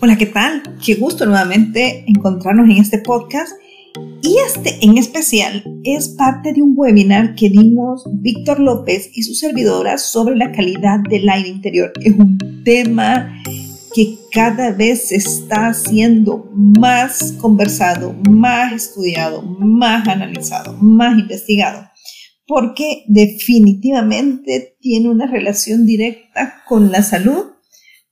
Hola, ¿qué tal? Qué gusto nuevamente encontrarnos en este podcast. Y este en especial es parte de un webinar que dimos Víctor López y su servidora sobre la calidad del aire interior. Es un tema que cada vez se está haciendo más conversado, más estudiado, más analizado, más investigado, porque definitivamente tiene una relación directa con la salud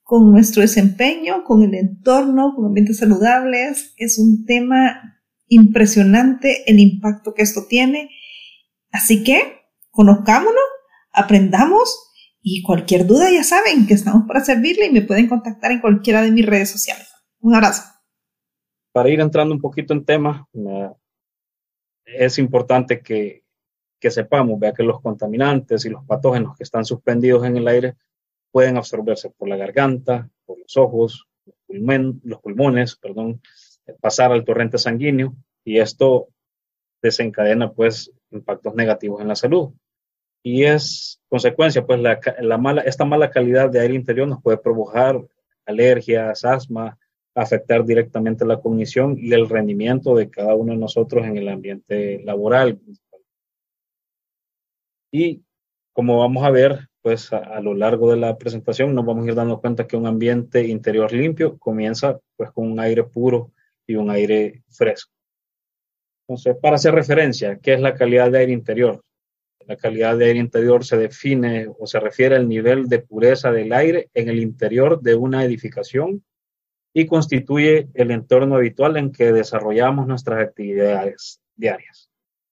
con nuestro desempeño, con el entorno, con ambientes saludables. Es un tema impresionante el impacto que esto tiene. Así que conozcámonos, aprendamos y cualquier duda ya saben que estamos para servirle y me pueden contactar en cualquiera de mis redes sociales. Un abrazo. Para ir entrando un poquito en tema, es importante que, que sepamos vea que los contaminantes y los patógenos que están suspendidos en el aire pueden absorberse por la garganta, por los ojos, los, pulmones, perdón, pasar al torrente sanguíneo y esto desencadena pues impactos negativos en la salud. Y es consecuencia, pues la mala, esta mala calidad de aire interior nos puede provocar alergias, asma, afectar directamente la cognición y el rendimiento de cada uno de nosotros en el ambiente laboral. Y como vamos a ver, pues a, lo largo de la presentación nos vamos a ir dando cuenta que un ambiente interior limpio comienza pues con un aire puro y un aire fresco. Entonces, para hacer referencia, ¿qué es la calidad de aire interior? La calidad de aire interior se define o se refiere al nivel de pureza del aire en el interior de una edificación y constituye el entorno habitual en que desarrollamos nuestras actividades diarias.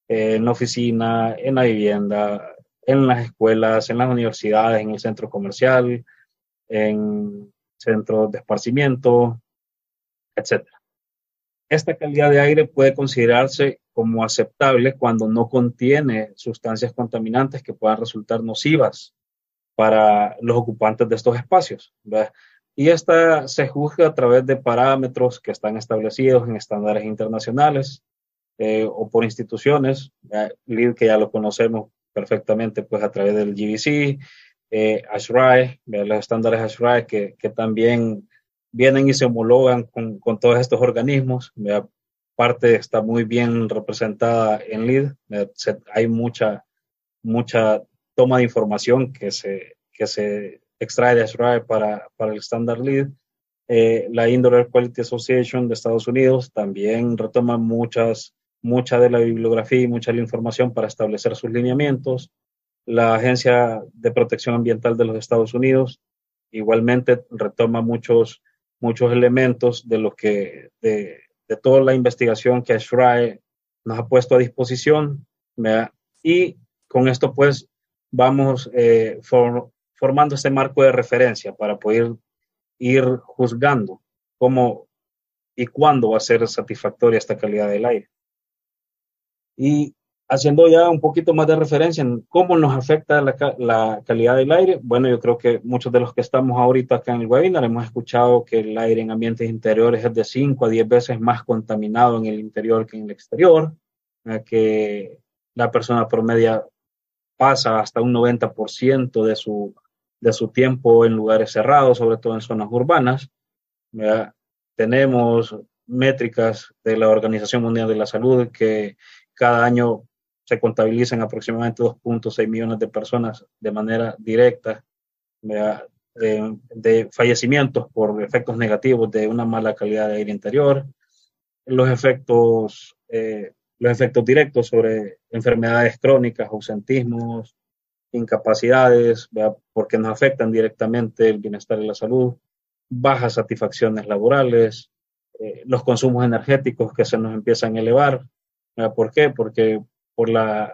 En la oficina, en la vivienda, en las escuelas, en las universidades, en el centro comercial, en centros de esparcimiento, etc. Esta calidad de aire puede considerarse como aceptable cuando no contiene sustancias contaminantes que puedan resultar nocivas para los ocupantes de estos espacios. Y esta se juzga a través de parámetros que están establecidos en estándares internacionales eh, o por instituciones, que ya lo conocemos perfectamente pues a través del GBC, eh, los estándares ASHRAE que, que, también vienen y se homologan con, con todos estos organismos. Parte está muy bien representada en LEED. hay mucha, mucha toma de información que se, que se extrae de ASHRAE para, para el estándar LEED. Eh, la Indoor Air Quality Association de Estados Unidos también retoma muchas mucha de la bibliografía y mucha de la información para establecer sus lineamientos. La Agencia de Protección Ambiental de los Estados Unidos igualmente retoma muchos, muchos elementos de lo que, de, de toda la investigación que ASHRAE nos ha puesto a disposición. Y con esto pues vamos eh, formando este marco de referencia para poder ir juzgando cómo y cuándo va a ser satisfactoria esta calidad del aire. Y haciendo ya un poquito más de referencia en cómo nos afecta la, calidad del aire, bueno, yo creo que muchos de los que estamos ahorita acá en el webinar hemos escuchado que el aire en ambientes interiores es de 5 a 10 veces más contaminado en el interior que en el exterior, que la persona promedia pasa hasta un 90% de su, de su tiempo en lugares cerrados, sobre todo en zonas urbanas. Tenemos métricas de la Organización Mundial de la Salud que cada año se contabilizan aproximadamente 2.6 millones de personas de manera directa de, fallecimientos por efectos negativos de una mala calidad de aire interior, los efectos, eh, los efectos directos sobre enfermedades crónicas, ausentismos, incapacidades, porque nos afectan directamente el bienestar y la salud, bajas satisfacciones laborales, eh, los consumos energéticos que se nos empiezan a elevar, ¿Por qué? Porque por, la,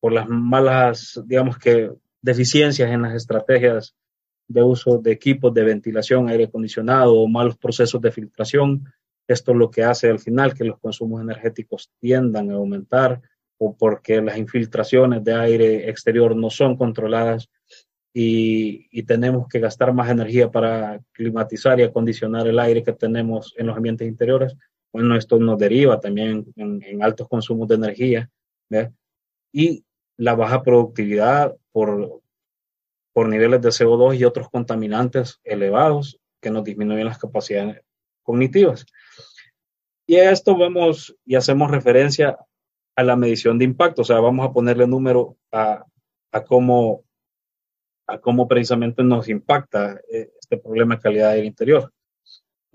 por las malas, digamos que, deficiencias en las estrategias de uso de equipos de ventilación, aire acondicionado o malos procesos de filtración. Esto es lo que hace al final que los consumos energéticos tiendan a aumentar o porque las infiltraciones de aire exterior no son controladas y, tenemos que gastar más energía para climatizar y acondicionar el aire que tenemos en los ambientes interiores, bueno, esto nos deriva también en, altos consumos de energía, y la baja productividad por, por niveles de CO2 y otros contaminantes elevados que nos disminuyen las capacidades cognitivas. Y a esto vamos y hacemos referencia a la medición de impacto, o sea, vamos a ponerle número a, a cómo, a cómo precisamente nos impacta eh, este problema de calidad del interior.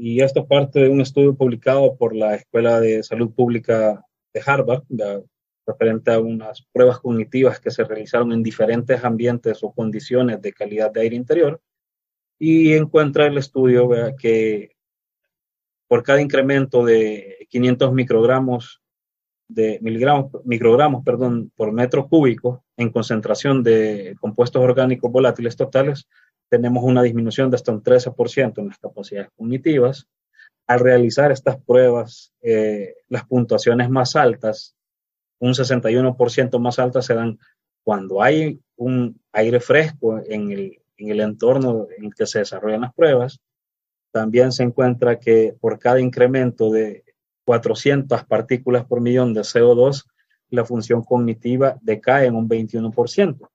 Y esto parte de un estudio publicado por la Escuela de Salud Pública de Harvard, referente a unas pruebas cognitivas que se realizaron en diferentes ambientes o condiciones de calidad de aire interior. Y encuentra el estudio que por cada incremento de 500 microgramos de miligramos, microgramos perdón, por metro cúbico en concentración de compuestos orgánicos volátiles totales, tenemos una disminución de hasta un 13% en las capacidades cognitivas. Al realizar estas pruebas, eh, las puntuaciones más altas, un 61% más altas, se dan cuando hay un aire fresco en el, en el entorno en el que se desarrollan las pruebas. También se encuentra que por cada incremento de 400 partículas por millón de CO2, la función cognitiva decae en un 21%.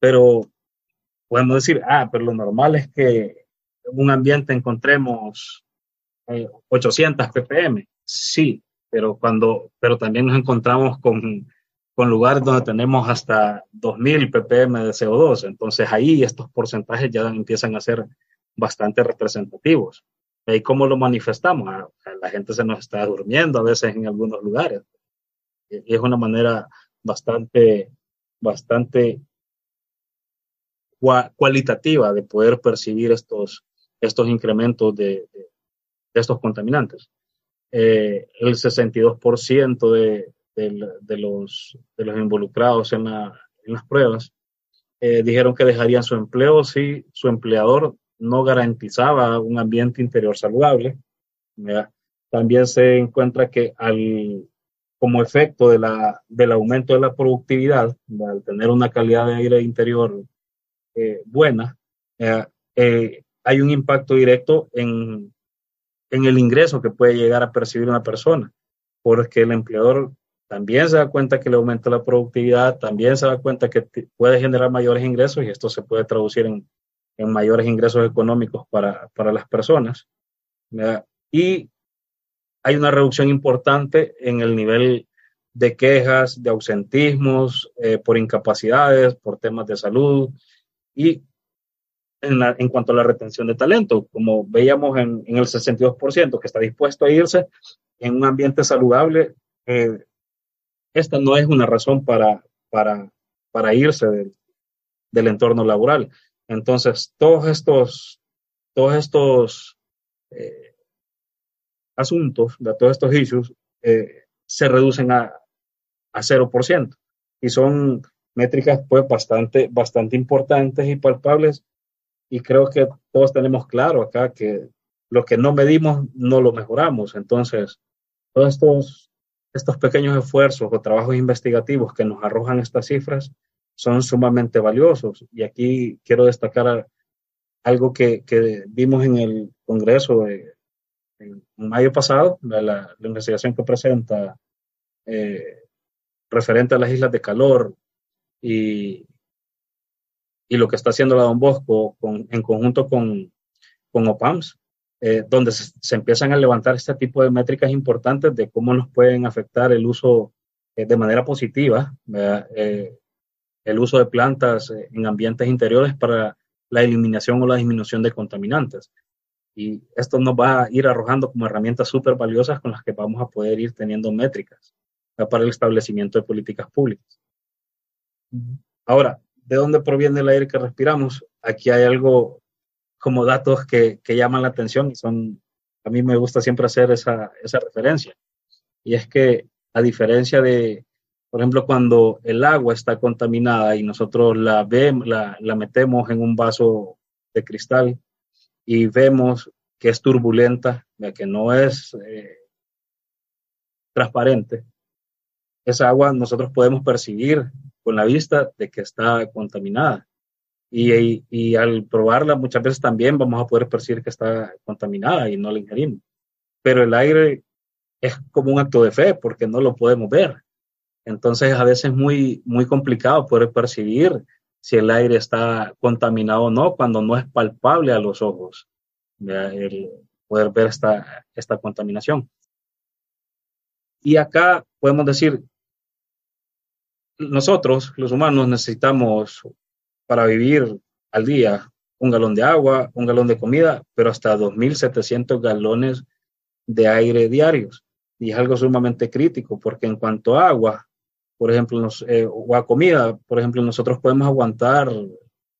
Pero podemos decir, ah, pero lo normal es que en un ambiente encontremos 800 eh, ppm. Sí, pero cuando, pero también nos encontramos con, con lugares donde tenemos hasta 2000 ppm de CO2. Entonces ahí estos porcentajes ya empiezan a ser bastante representativos. ¿Y cómo lo manifestamos? Ah, la gente se nos está durmiendo a veces en algunos lugares. Y es una manera bastante, bastante cualitativa de poder percibir estos, estos incrementos de, estos contaminantes. Eh, el 62% de, de, los, de los involucrados en, en las pruebas eh, dijeron que dejarían su empleo si su empleador no garantizaba un ambiente interior saludable. También se encuentra que al, como efecto de la, del aumento de la productividad, al tener una calidad de aire interior eh, buena, eh, eh, hay un impacto directo en, en el ingreso que puede llegar a percibir una persona, porque el empleador también se da cuenta que le aumenta la productividad, también se da cuenta que puede generar mayores ingresos y esto se puede traducir en en mayores ingresos económicos para, para las personas. Y hay una reducción importante en el nivel de quejas, de ausentismos, eh, por incapacidades, por temas de salud y en, cuanto a la retención de talento, como veíamos en, en, el 62% que está dispuesto a irse en un ambiente saludable, eh, esta no es una razón para, para, para irse del, entorno laboral. Entonces, todos estos, todos estos eh, asuntos, todos estos issues, eh, se reducen a, a 0%. Y son métricas pues bastante, bastante importantes y palpables. Y creo que todos tenemos claro acá que lo que no medimos no lo mejoramos. Entonces, todos estos, estos pequeños esfuerzos o trabajos investigativos que nos arrojan estas cifras son sumamente valiosos. Y aquí quiero destacar algo que, que vimos en el Congreso de, en mayo pasado, la, la, investigación que presenta eh, referente a las islas de calor y, y lo que está haciendo la Don Bosco en conjunto con, con OPAMS, eh, donde se, empiezan a levantar este tipo de métricas importantes de cómo nos pueden afectar el uso eh, de manera positiva, eh, el uso de plantas en ambientes interiores para la eliminación o la disminución de contaminantes. Y esto nos va a ir arrojando como herramientas súper valiosas con las que vamos a poder ir teniendo métricas para el establecimiento de políticas públicas. Ahora, ¿de dónde proviene el aire que respiramos? Aquí hay algo como datos que, que llaman la atención y son, a mí me gusta siempre hacer esa, esa referencia. Y es que a diferencia de, por ejemplo, cuando el agua está contaminada y nosotros la, vemos, la, metemos en un vaso de cristal y vemos que es turbulenta, que no es eh, transparente, esa agua nosotros podemos percibir con la vista de que está contaminada. Y, y, y, al probarla muchas veces también vamos a poder percibir que está contaminada y no la ingerimos. Pero el aire es como un acto de fe porque no lo podemos ver. Entonces, a veces es muy, muy complicado poder percibir si el aire está contaminado o no cuando no es palpable a los ojos el poder ver esta, esta contaminación. Y acá podemos decir, nosotros, los humanos, necesitamos para vivir al día un galón de agua, un galón de comida, pero hasta 2.700 galones de aire diarios. Y es algo sumamente crítico porque en cuanto a agua, por ejemplo, eh, o a comida, por ejemplo, nosotros podemos aguantar,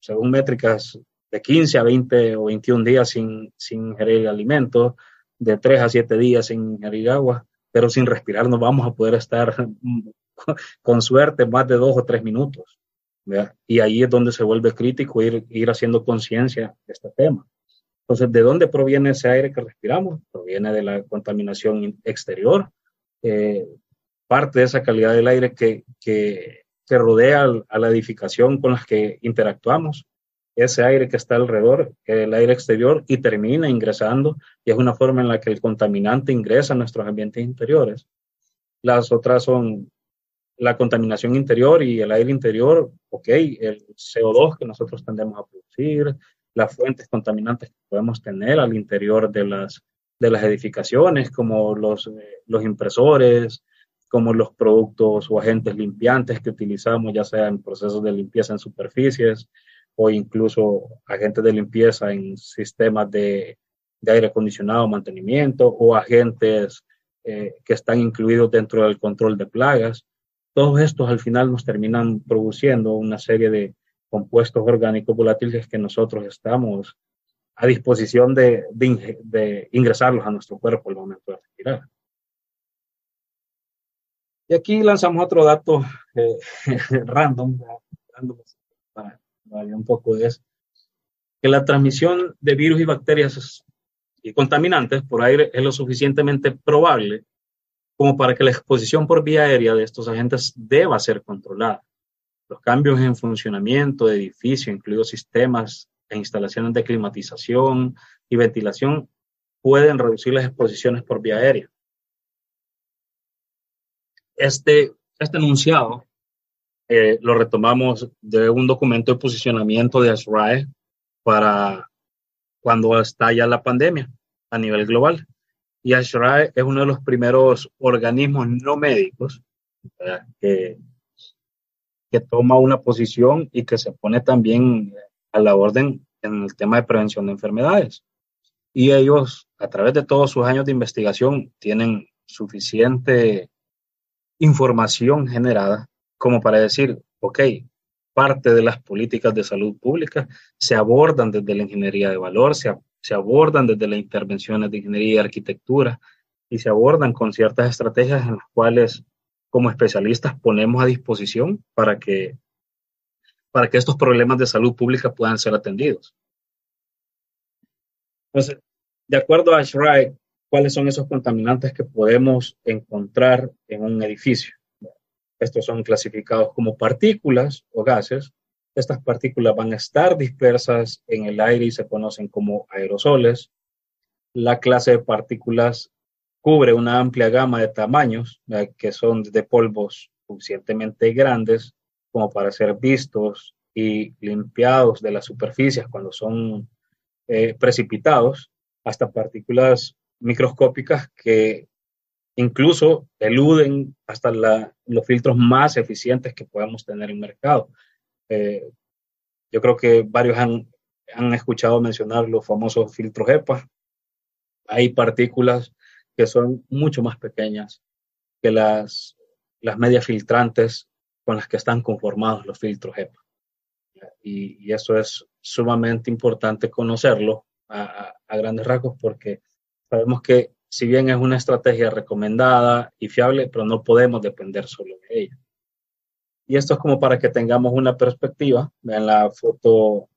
según métricas, de 15 a 20 o 21 días sin, sin ingerir alimentos, de 3 a 7 días sin ingerir agua, pero sin respirar no vamos a poder estar con suerte más de 2 o 3 minutos. Y ahí es donde se vuelve crítico ir, ir haciendo conciencia de este tema. Entonces, ¿de dónde proviene ese aire que respiramos? Proviene de la contaminación exterior, eh, parte de esa calidad del aire que, que, que rodea a la edificación con las que interactuamos, ese aire que está alrededor, el aire exterior, y termina ingresando, y es una forma en la que el contaminante ingresa a nuestros ambientes interiores. Las otras son la contaminación interior y el aire interior, ok, el CO2 que nosotros tendemos a producir, las fuentes contaminantes que podemos tener al interior de las, de las edificaciones, como los, eh, los impresores, como los productos o agentes limpiantes que utilizamos, ya sea en procesos de limpieza en superficies o incluso agentes de limpieza en sistemas de, de aire acondicionado, mantenimiento o agentes eh, que están incluidos dentro del control de plagas todos estos al final nos terminan produciendo una serie de compuestos orgánicos volátiles que nosotros estamos a disposición de, de, ingresarlos a nuestro cuerpo al momento de respirar. Y aquí lanzamos otro dato eh, random, para, para un poco de eso, que la transmisión de virus y bacterias y contaminantes por aire es lo suficientemente probable como para que la exposición por vía aérea de estos agentes deba ser controlada. Los cambios en funcionamiento de edificio, incluidos sistemas e instalaciones de climatización y ventilación, pueden reducir las exposiciones por vía aérea. Este, este enunciado eh, lo retomamos de un documento de posicionamiento de ASRAE para cuando estalla la pandemia a nivel global. Y ASHRAE es uno de los primeros organismos no médicos que, que toma una posición y que se pone también a la orden en el tema de prevención de enfermedades. Y ellos, a través de todos sus años de investigación, tienen suficiente información generada como para decir, ok, parte de las políticas de salud pública se abordan desde la ingeniería de valor, se, se abordan desde las intervenciones de ingeniería y arquitectura y se abordan con ciertas estrategias en las cuales como especialistas ponemos a disposición para que, para que estos problemas de salud pública puedan ser atendidos. Entonces, de acuerdo a SRI, ¿cuáles son esos contaminantes que podemos encontrar en un edificio? Estos son clasificados como partículas o gases estas partículas van a estar dispersas en el aire y se conocen como aerosoles. La clase de partículas cubre una amplia gama de tamaños, que son de polvos suficientemente grandes como para ser vistos y limpiados de las superficies cuando son eh, precipitados, hasta partículas microscópicas que incluso eluden hasta los filtros más eficientes que podamos tener en el mercado. Eh, yo creo que varios han, han escuchado mencionar los famosos filtros EPA. Hay partículas que son mucho más pequeñas que las, las medias filtrantes con las que están conformados los filtros EPA. Y, y eso es sumamente importante conocerlo a, a, grandes rasgos porque sabemos que si bien es una estrategia recomendada y fiable, pero no podemos depender solo de ella. Y esto es como para que tengamos una perspectiva. Vean la foto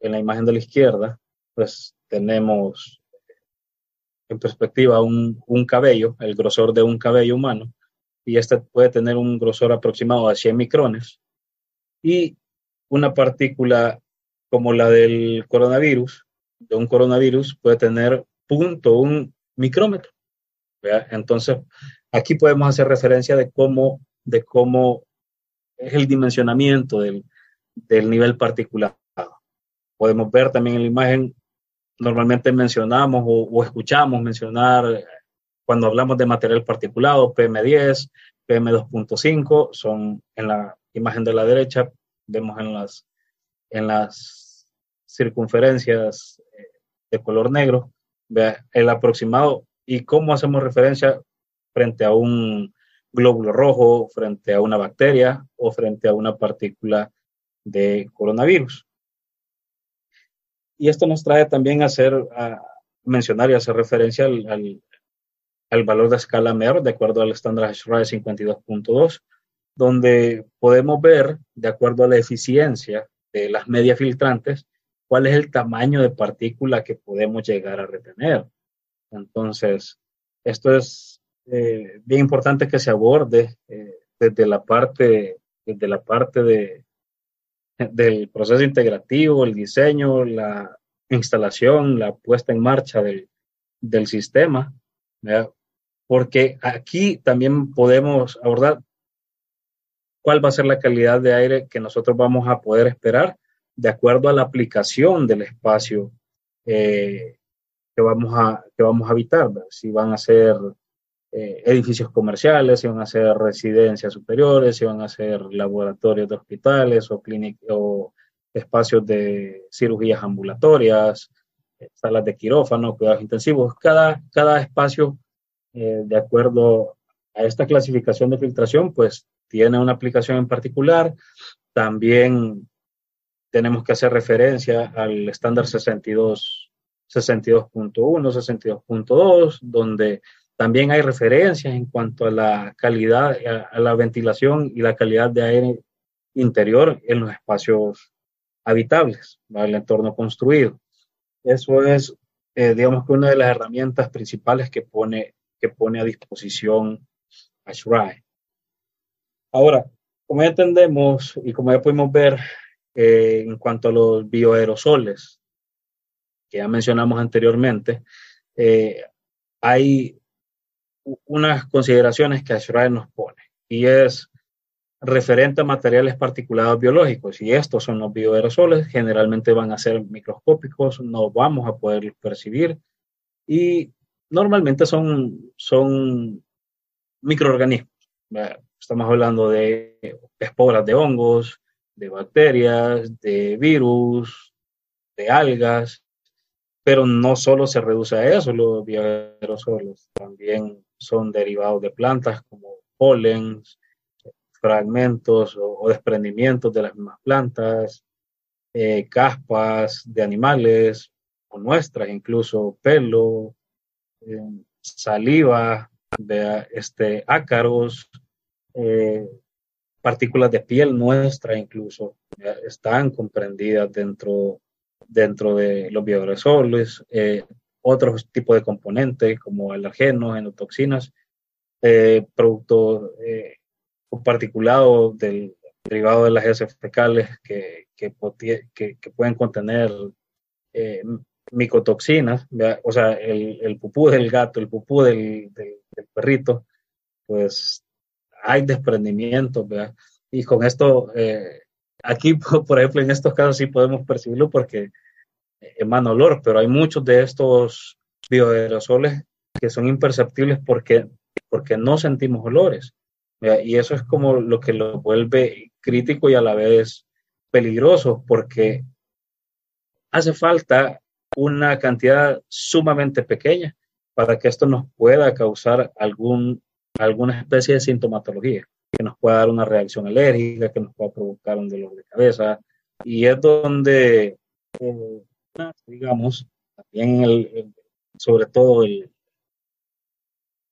en la imagen de la izquierda, pues tenemos en perspectiva un, un cabello, el grosor de un cabello humano, y este puede tener un grosor aproximado de 100 micrones. Y una partícula como la del coronavirus, de un coronavirus, puede tener punto un micrómetro. Entonces, aquí podemos hacer referencia de cómo, de cómo es el dimensionamiento del, del nivel particulado. Podemos ver también en la imagen, normalmente mencionamos o, escuchamos mencionar cuando hablamos de material particulado, PM10, PM2.5, son en la imagen de la derecha, vemos en las, en las circunferencias eh, de color negro, el aproximado y cómo hacemos referencia frente a un glóbulo rojo, frente a una bacteria o frente a una partícula de coronavirus. Y esto nos trae también a, hacer, a mencionar y hacer referencia al, al, valor de escala MER de acuerdo al estándar HRAE 52.2, donde podemos ver, de acuerdo a la eficiencia de las medias filtrantes, cuál es el tamaño de partícula que podemos llegar a retener. Entonces, esto es eh, bien importante que se aborde eh, desde la parte, desde la parte de, del proceso integrativo, el diseño, la instalación, la puesta en marcha del, del sistema, porque aquí también podemos abordar cuál va a ser la calidad de aire que nosotros vamos a poder esperar de acuerdo a la aplicación del espacio eh, que, vamos a, que vamos a habitar, si van a ser eh, edificios comerciales, si van a ser residencias superiores, si van a ser laboratorios de hospitales o, o espacios de cirugías ambulatorias, eh, salas de quirófano, cuidados intensivos. Cada, cada espacio, eh, de acuerdo a esta clasificación de filtración, pues tiene una aplicación en particular. También tenemos que hacer referencia al estándar 62, 62.1, 62.2, donde también hay referencias en cuanto a la calidad, a, la ventilación y la calidad de aire interior en los espacios habitables, el entorno construido. Eso es, eh, digamos que una de las herramientas principales que pone, que pone a disposición ASHRAE. Ahora, como ya entendemos y como ya pudimos ver eh, en cuanto a los bioaerosoles, que ya mencionamos anteriormente, eh, hay unas consideraciones que Ashrae nos pone y es referente a materiales particulados biológicos y estos son los bioaerosoles, generalmente van a ser microscópicos, no vamos a poder percibir y normalmente son, son microorganismos. Estamos hablando de esporas de hongos, de bacterias, de virus, de algas, pero no solo se reduce a eso los bioaerosoles, también son derivados de plantas como polen, fragmentos o, desprendimientos de las mismas plantas, eh, caspas de animales o nuestras, incluso pelo, eh, saliva, de, este, ácaros, eh, partículas de piel nuestra incluso, están comprendidas dentro, dentro de los bioaerosoles otros tipos de componentes como alergenos, enotoxinas, eh, productos eh, particulados del derivado de las heces fecales que, que, que, pueden contener eh, micotoxinas, o sea, el, el, pupú del gato, el pupú del, del, perrito, pues hay desprendimientos, Y con esto, eh, aquí, por ejemplo, en estos casos sí podemos percibirlo porque emana olor, pero hay muchos de estos bioaerosoles que son imperceptibles porque, porque no sentimos olores. Y eso es como lo que lo vuelve crítico y a la vez peligroso porque hace falta una cantidad sumamente pequeña para que esto nos pueda causar algún, alguna especie de sintomatología, que nos pueda dar una reacción alérgica, que nos pueda provocar un dolor de cabeza. Y es donde eh, digamos, también el, sobre todo el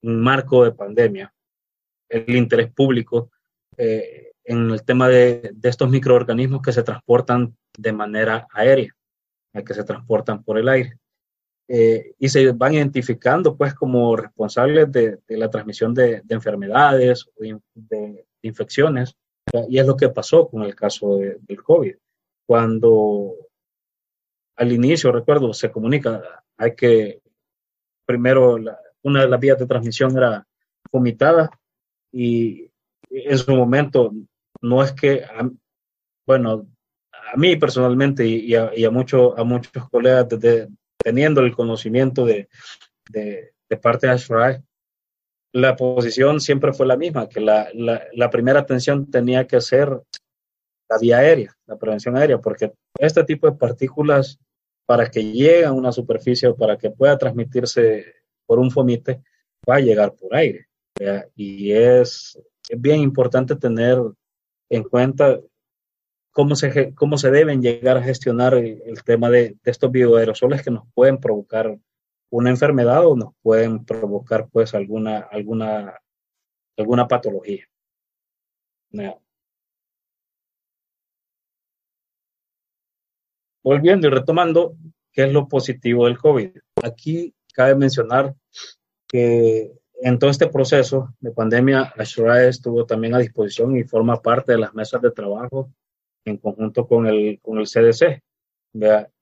marco de pandemia, el interés público eh, en el tema de, estos microorganismos que se transportan de manera aérea, que se transportan por el aire. Eh, y se van identificando pues como responsables de, la transmisión de, enfermedades o de, infecciones. Y es lo que pasó con el caso del COVID. Cuando al inicio, recuerdo, se comunica, hay que, primero, una de las vías de transmisión era vomitada y en su momento no es que, bueno, a mí personalmente y, a, y a, mucho, a muchos colegas teniendo el conocimiento de, de, parte de la posición siempre fue la misma, que la, la, la, primera atención tenía que ser la vía aérea, la prevención aérea, porque este tipo de partículas, para que llegue a una superficie o para que pueda transmitirse por un fomite, va a llegar por aire. Y es, es bien importante tener en cuenta cómo se, cómo se deben llegar a gestionar el, tema de, estos bioaerosoles que nos pueden provocar una enfermedad o nos pueden provocar pues alguna, alguna, alguna patología. Volviendo y retomando, ¿qué es lo positivo del COVID? Aquí cabe mencionar que en todo este proceso de pandemia, Ashura estuvo también a disposición y forma parte de las mesas de trabajo en conjunto con el, con el CDC.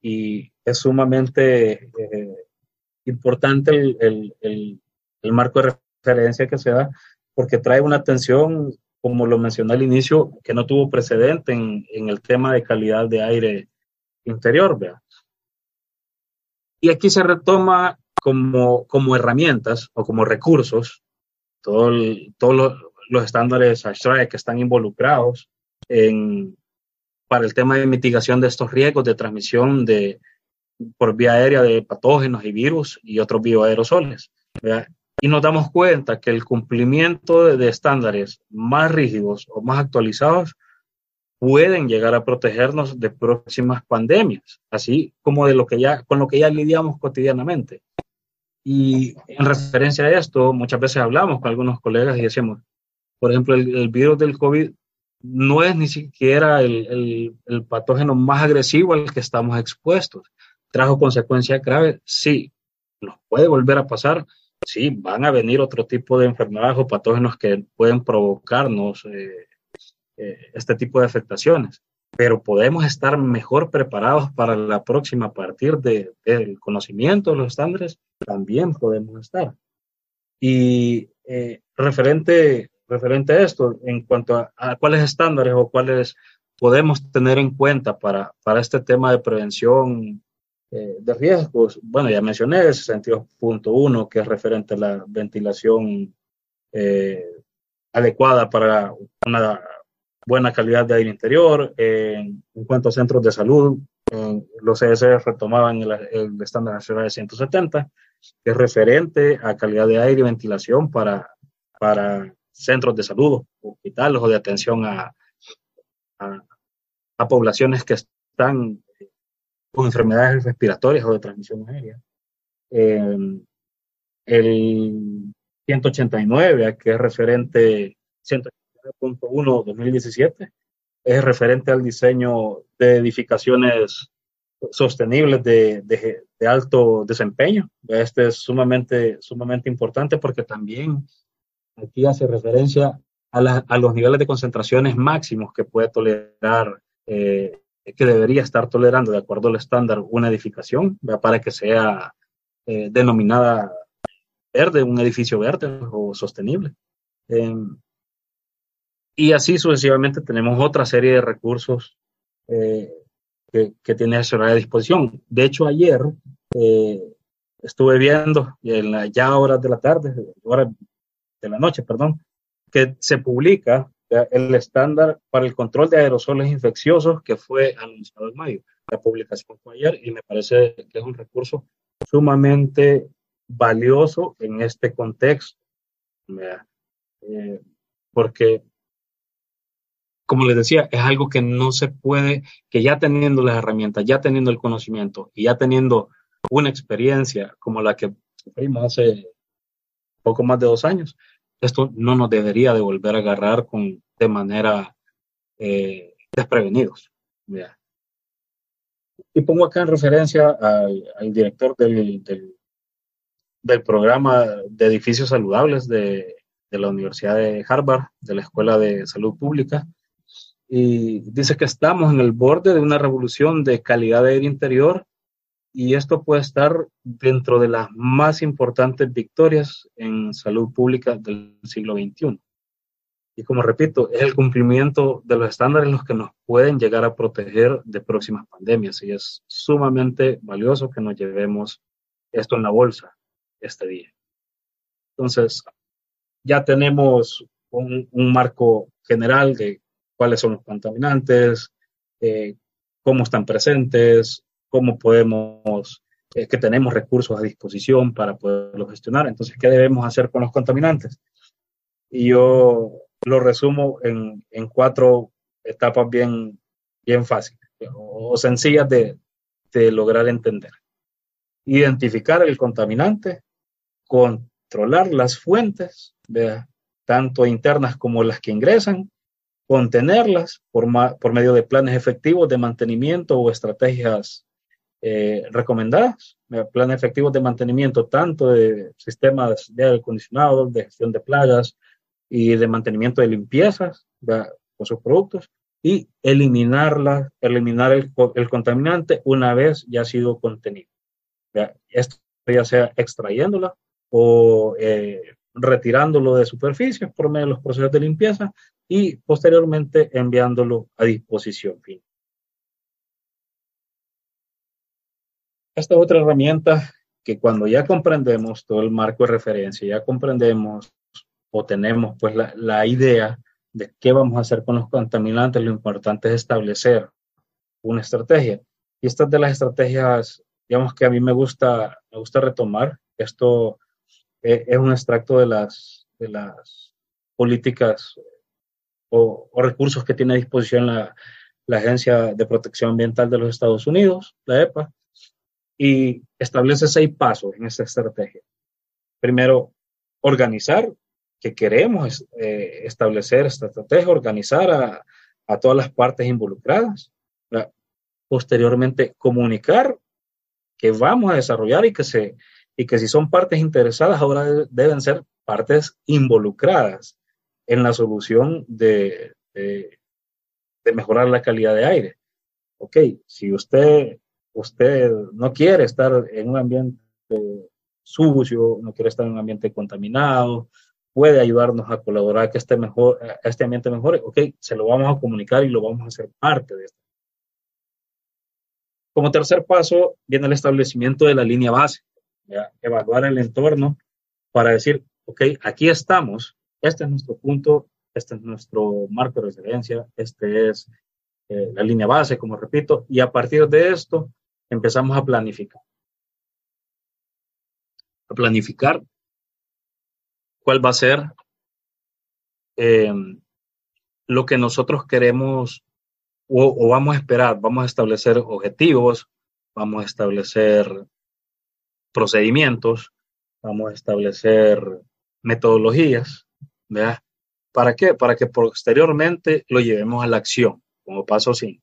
Y es sumamente eh, importante el, el, el, marco de referencia que se da porque trae una atención, como lo mencioné al inicio, que no tuvo precedente en, en el tema de calidad de aire interior. ¿vea? Y aquí se retoma como, como herramientas o como recursos todos los, los estándares ASHRAE que están involucrados en, para el tema de mitigación de estos riesgos de transmisión de, por vía aérea de patógenos y virus y otros bioaerosoles. Y nos damos cuenta que el cumplimiento de, de, estándares más rígidos o más actualizados pueden llegar a protegernos de próximas pandemias, así como de lo que ya, con lo que ya lidiamos cotidianamente. Y en referencia a esto, muchas veces hablamos con algunos colegas y decimos, por ejemplo, el, virus del COVID no es ni siquiera el, el, patógeno más agresivo al que estamos expuestos. ¿Trajo consecuencias graves? Sí. ¿Nos puede volver a pasar? Sí, van a venir otro tipo de enfermedades o patógenos que pueden provocarnos eh, eh, este tipo de afectaciones pero podemos estar mejor preparados para la próxima a partir del conocimiento de los estándares, también podemos estar. Y eh, referente, referente a esto, en cuanto a, cuáles estándares o cuáles podemos tener en cuenta para, para este tema de prevención eh, de riesgos, bueno, ya mencioné el 62.1, que es referente a la ventilación eh, adecuada para una buena calidad de aire interior. en cuanto a centros de salud, los ES retomaban el, estándar nacional de 170, que es referente a calidad de aire y ventilación para, para centros de salud, hospitales o de atención a, a, poblaciones que están con enfermedades respiratorias o de transmisión aérea. el 189, que es referente, 2017 es referente al diseño de edificaciones sostenibles de, de, alto desempeño. Este es sumamente, sumamente importante porque también aquí hace referencia a, a los niveles de concentraciones máximos que puede tolerar, eh, que debería estar tolerando de acuerdo al estándar una edificación para que sea eh, denominada verde, un edificio verde o sostenible. Em, y así sucesivamente tenemos otra serie de recursos eh, que, que, tiene el a disposición. De hecho, ayer eh, estuve viendo, en la, ya horas de la tarde, horas de la noche, perdón, que se publica el estándar para el control de aerosoles infecciosos que fue anunciado en mayo. La publicación fue ayer y me parece que es un recurso sumamente valioso en este contexto, eh, porque como les decía, es algo que no se puede, que ya teniendo las herramientas, ya teniendo el conocimiento y ya teniendo una experiencia como la que tuvimos hace poco más de dos años, esto no nos debería de volver a agarrar con, de manera eh, desprevenidos. Y pongo acá en referencia al, director del, del, programa de edificios saludables de la Universidad de Harvard, de la Escuela de Salud Pública, y dice que estamos en el borde de una revolución de calidad de aire interior y esto puede estar dentro de las más importantes victorias en salud pública del siglo XXI. Y como repito, es el cumplimiento de los estándares los que nos pueden llegar a proteger de próximas pandemias. Y es sumamente valioso que nos llevemos esto en la bolsa este día. Entonces, ya tenemos un, marco general de cuáles son los contaminantes, eh, cómo están presentes, cómo podemos, eh, que tenemos recursos a disposición para poderlos gestionar. Entonces, ¿qué debemos hacer con los contaminantes? Y yo lo resumo en, en cuatro etapas bien, bien fáciles o, sencillas de, de lograr entender. Identificar el contaminante, controlar las fuentes, tanto internas como las que ingresan, contenerlas por, por medio de planes efectivos de mantenimiento o estrategias eh, recomendadas, planes efectivos de mantenimiento tanto de sistemas de aire acondicionado, de gestión de plagas, y de mantenimiento de limpiezas con sus productos y eliminarla, eliminar el, el, contaminante una vez ya ha sido contenido. Esto ya sea extrayéndola o eh, retirándolo de superficie por medio de los procesos de limpieza y posteriormente enviándolo a disposición fin. Esta otra herramienta que cuando ya comprendemos todo el marco de referencia, ya comprendemos o tenemos pues la, idea de qué vamos a hacer con los contaminantes, lo importante es establecer una estrategia. Y esta de las estrategias, digamos que a mí me gusta, me gusta retomar. Esto eh, es un extracto de las, de las políticas o, recursos que tiene a disposición la, la Agencia de Protección Ambiental de los Estados Unidos, la EPA, y establece seis pasos en esta estrategia. Primero, organizar que queremos eh, establecer esta estrategia, organizar a, a todas las partes involucradas. Posteriormente, comunicar que vamos a desarrollar y que, se, y que si son partes interesadas, ahora deben ser partes involucradas en la solución de, de, de mejorar la calidad de aire. Ok, si usted, usted no quiere estar en un ambiente sucio, no quiere estar en un ambiente contaminado, puede ayudarnos a colaborar que este, mejor, este ambiente mejore, ok, se lo vamos a comunicar y lo vamos a hacer parte de esto. Como tercer paso viene el establecimiento de la línea base, evaluar el entorno para decir, ok, aquí estamos, este es nuestro punto, este es nuestro marco de referencia, este es eh, la línea base, como repito, y a partir de esto empezamos a planificar. A planificar cuál va a ser eh, lo que nosotros queremos o, vamos a esperar. Vamos a establecer objetivos, vamos a establecer procedimientos, vamos a establecer metodologías, ¿verdad? ¿Para qué? Para que posteriormente lo llevemos a la acción, como paso 5.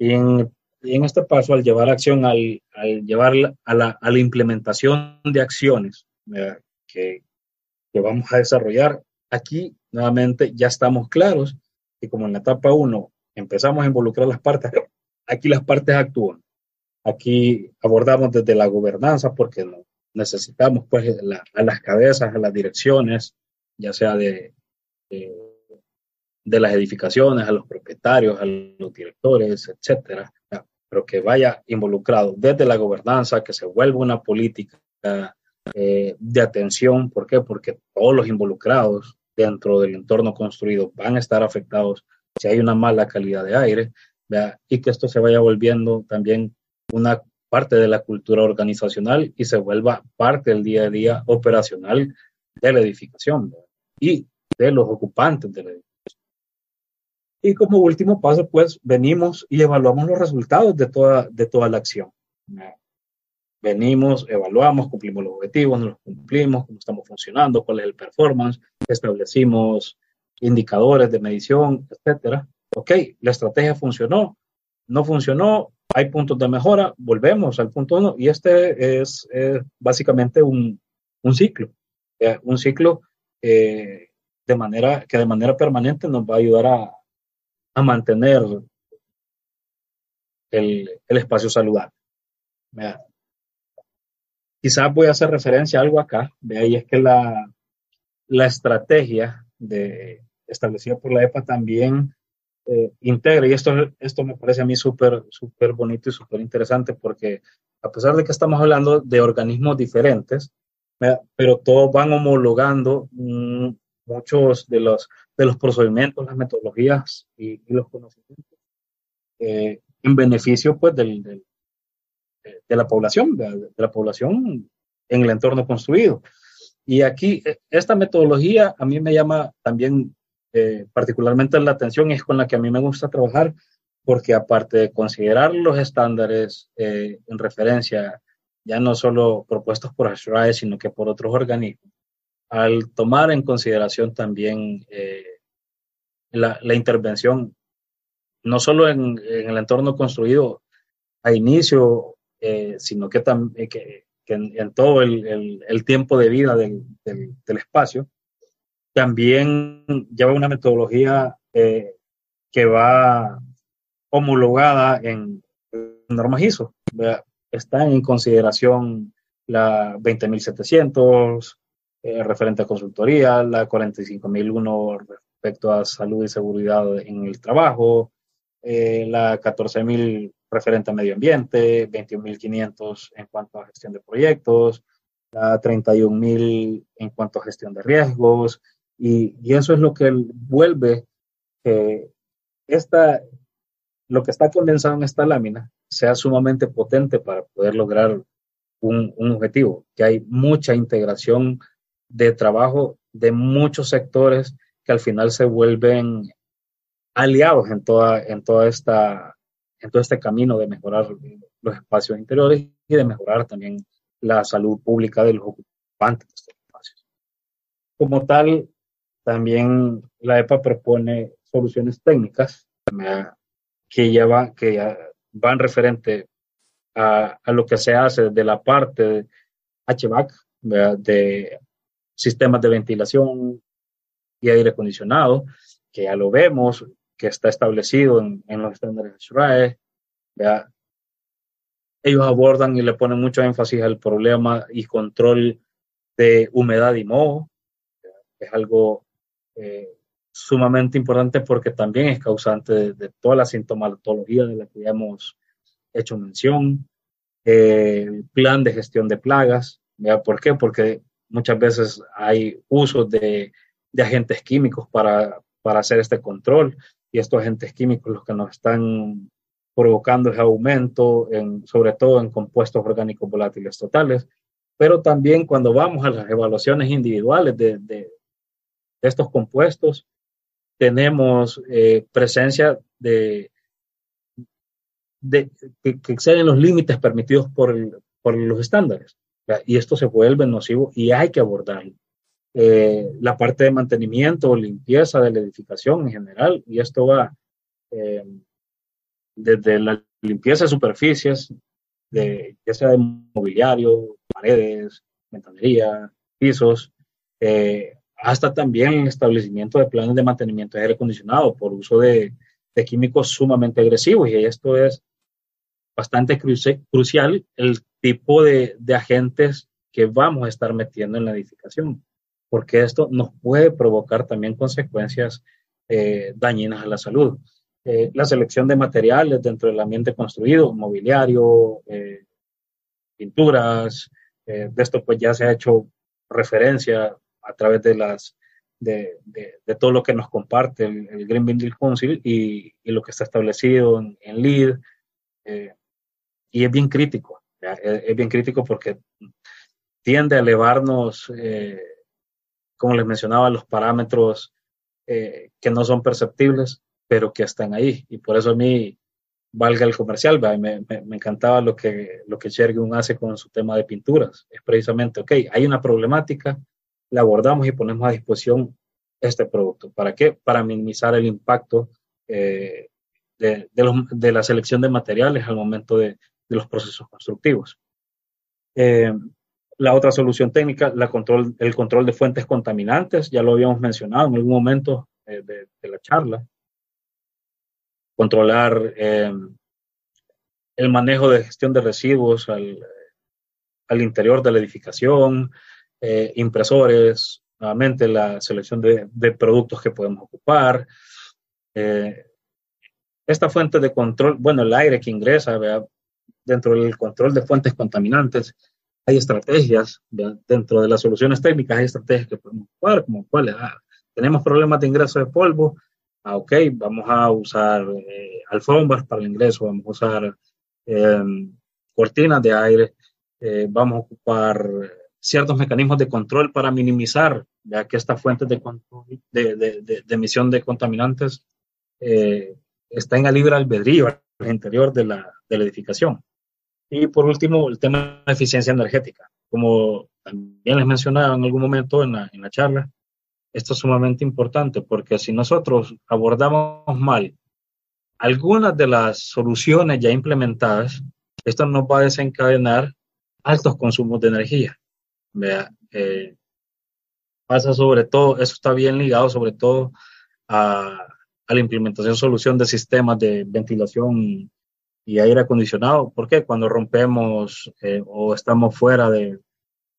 Y en, este paso, al llevar acción, al, al llevar a la, implementación de acciones que, que vamos a desarrollar. Aquí, nuevamente, ya estamos claros que como en la etapa 1 empezamos a involucrar las partes, aquí las partes actúan. Aquí abordamos desde la gobernanza porque necesitamos pues a las cabezas, a las direcciones, ya sea de, de, las edificaciones, a los propietarios, a los directores, etcétera, pero que vaya involucrado desde la gobernanza, que se vuelva una política eh, de atención. ¿Por qué? Porque todos los involucrados dentro del entorno construido van a estar afectados si hay una mala calidad de aire y que esto se vaya volviendo también una parte de la cultura organizacional y se vuelva parte del día a día operacional de la edificación y de los ocupantes de la edificación. Y como último paso, pues venimos y evaluamos los resultados de toda, de toda la acción venimos, evaluamos, cumplimos los objetivos, no los cumplimos, cómo estamos funcionando, cuál es el performance, establecimos indicadores de medición, etcétera. Ok, la estrategia funcionó, no funcionó, hay puntos de mejora, volvemos al punto uno y este es, básicamente un, un, ciclo, un ciclo eh, de manera que de manera permanente nos va a ayudar a, a mantener el, el espacio saludable. Quizás voy a hacer referencia a algo acá, de ahí es que la, la estrategia de, establecida por la EPA también eh, integra, y esto, esto me parece a mí súper súper bonito y súper interesante porque a pesar de que estamos hablando de organismos diferentes, pero todos van homologando mm, muchos de los, de los procedimientos, las metodologías y, los conocimientos eh, en beneficio pues del, del, de la población, de, la población en el entorno construido. Y aquí, eh, esta metodología a mí me llama también eh, particularmente la atención, es con la que a mí me gusta trabajar, porque aparte de considerar los estándares eh, en referencia, ya no solo propuestos por ASHRAE, sino que por otros organismos, al tomar en consideración también la, la, intervención, no solo en, el entorno construido a inicio eh, sino que, eh, en, todo el, tiempo de vida del, espacio, también lleva una metodología eh, que va homologada en normas ISO. Está en consideración la 20.700, referente a consultoría, la 45.001 respecto a salud y seguridad en el trabajo, la 14.000 referente a medio ambiente, 21.500 en cuanto a gestión de proyectos, 31.000 en cuanto a gestión de riesgos, y, eso es lo que vuelve que esta, lo que está condensado en esta lámina sea sumamente potente para poder lograr un, un objetivo, que hay mucha integración de trabajo de muchos sectores que al final se vuelven aliados en toda, en toda esta en todo este camino de mejorar los espacios interiores y de mejorar también la salud pública de los ocupantes de estos espacios. Como tal, también la EPA propone soluciones técnicas que, llevan, que van referente a, a, lo que se hace de la parte HVAC, de sistemas de ventilación y aire acondicionado, que ya lo vemos, que está establecido en, en los estándares de SRAE. Ellos abordan y le ponen mucho énfasis al problema y control de humedad y moho. Es algo eh, sumamente importante porque también es causante de, de, toda la sintomatología de la que ya hemos hecho mención. Eh, plan de gestión de plagas. ¿ya? ¿Por qué? Porque muchas veces hay uso de, agentes químicos para, para hacer este control y estos agentes químicos los que nos están provocando ese aumento, en, sobre todo en compuestos orgánicos volátiles totales, pero también cuando vamos a las evaluaciones individuales de, estos compuestos, tenemos eh, presencia de, de que, que, exceden los límites permitidos por, el, por los estándares. Y esto se vuelve nocivo y hay que abordarlo. Eh, la parte de mantenimiento o limpieza de la edificación en general, y esto va eh, desde la limpieza de superficies, de, ya sea de mobiliario, paredes, ventanería, pisos, eh, hasta también el establecimiento de planes de mantenimiento de aire acondicionado por uso de, químicos sumamente agresivos, y esto es bastante crucial el tipo de, de agentes que vamos a estar metiendo en la edificación porque esto nos puede provocar también consecuencias eh, dañinas a la salud. Eh, la selección de materiales dentro del ambiente construido, mobiliario, eh, pinturas, de esto pues ya se ha hecho referencia a través de las de, de, de todo lo que nos comparte el, el Green Building Council y, y, lo que está establecido en, en LEED. y es bien crítico, es, es, bien crítico porque tiende a elevarnos eh, como les mencionaba, los parámetros eh, que no son perceptibles, pero que están ahí. Y por eso a mí valga el comercial, me, me, me, encantaba lo que, lo que Shergun hace con su tema de pinturas. Es precisamente, ok, hay una problemática, la abordamos y ponemos a disposición este producto. ¿Para qué? Para minimizar el impacto eh, de, de, los, de, la selección de materiales al momento de, de los procesos constructivos. Eh, la otra solución técnica, la control, el control de fuentes contaminantes, ya lo habíamos mencionado en algún momento eh, de, la charla. Controlar eh, el manejo de gestión de residuos al, al interior de la edificación, eh, impresores, nuevamente la selección de, productos que podemos ocupar. Eh, esta fuente de control, bueno, el aire que ingresa, dentro del control de fuentes contaminantes, hay estrategias, dentro de las soluciones técnicas hay estrategias que podemos ocupar, como cuáles. Ah, tenemos problemas de ingreso de polvo, ah, ok, vamos a usar eh, alfombras para el ingreso, vamos a usar em, cortinas de aire, eh, vamos a ocupar ciertos mecanismos de control para minimizar que esta fuente de, emisión de contaminantes eh, el libre albedrío al interior de la, de la edificación. Y por último, el tema de eficiencia energética. Como también les mencionaba en algún momento en la, en la charla, esto es sumamente importante porque si nosotros abordamos mal algunas de las soluciones ya implementadas, esto nos va a desencadenar altos consumos de energía. Vea, eh, pasa sobre todo, eso está bien ligado sobre todo a, la implementación solución de sistemas de ventilación y aire acondicionado. ¿Por qué? Cuando rompemos eh, o estamos fuera de,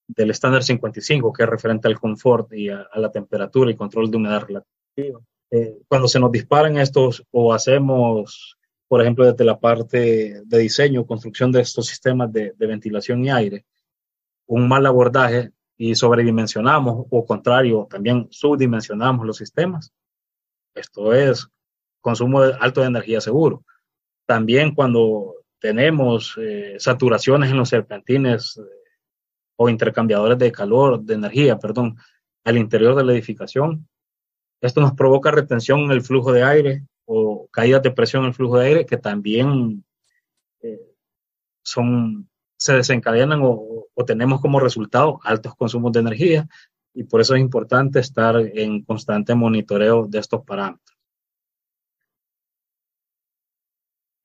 del estándar 55, que es referente al confort y a, la temperatura y control de humedad relativa. Eh, cuando se nos disparan estos o hacemos, por ejemplo, desde la parte de diseño, construcción de estos sistemas de ventilación y aire, un mal abordaje y sobredimensionamos o contrario, también subdimensionamos los sistemas. Esto es consumo alto de energía seguro. También cuando tenemos eh, saturaciones en los serpentines eh, o intercambiadores de calor, de energía, perdón, al interior de la edificación, esto nos provoca retención en el flujo de aire o caídas de presión en el flujo de aire que también eh, son, se desencadenan o, o tenemos como resultado altos consumos de energía y por eso es importante estar en constante monitoreo de estos parámetros.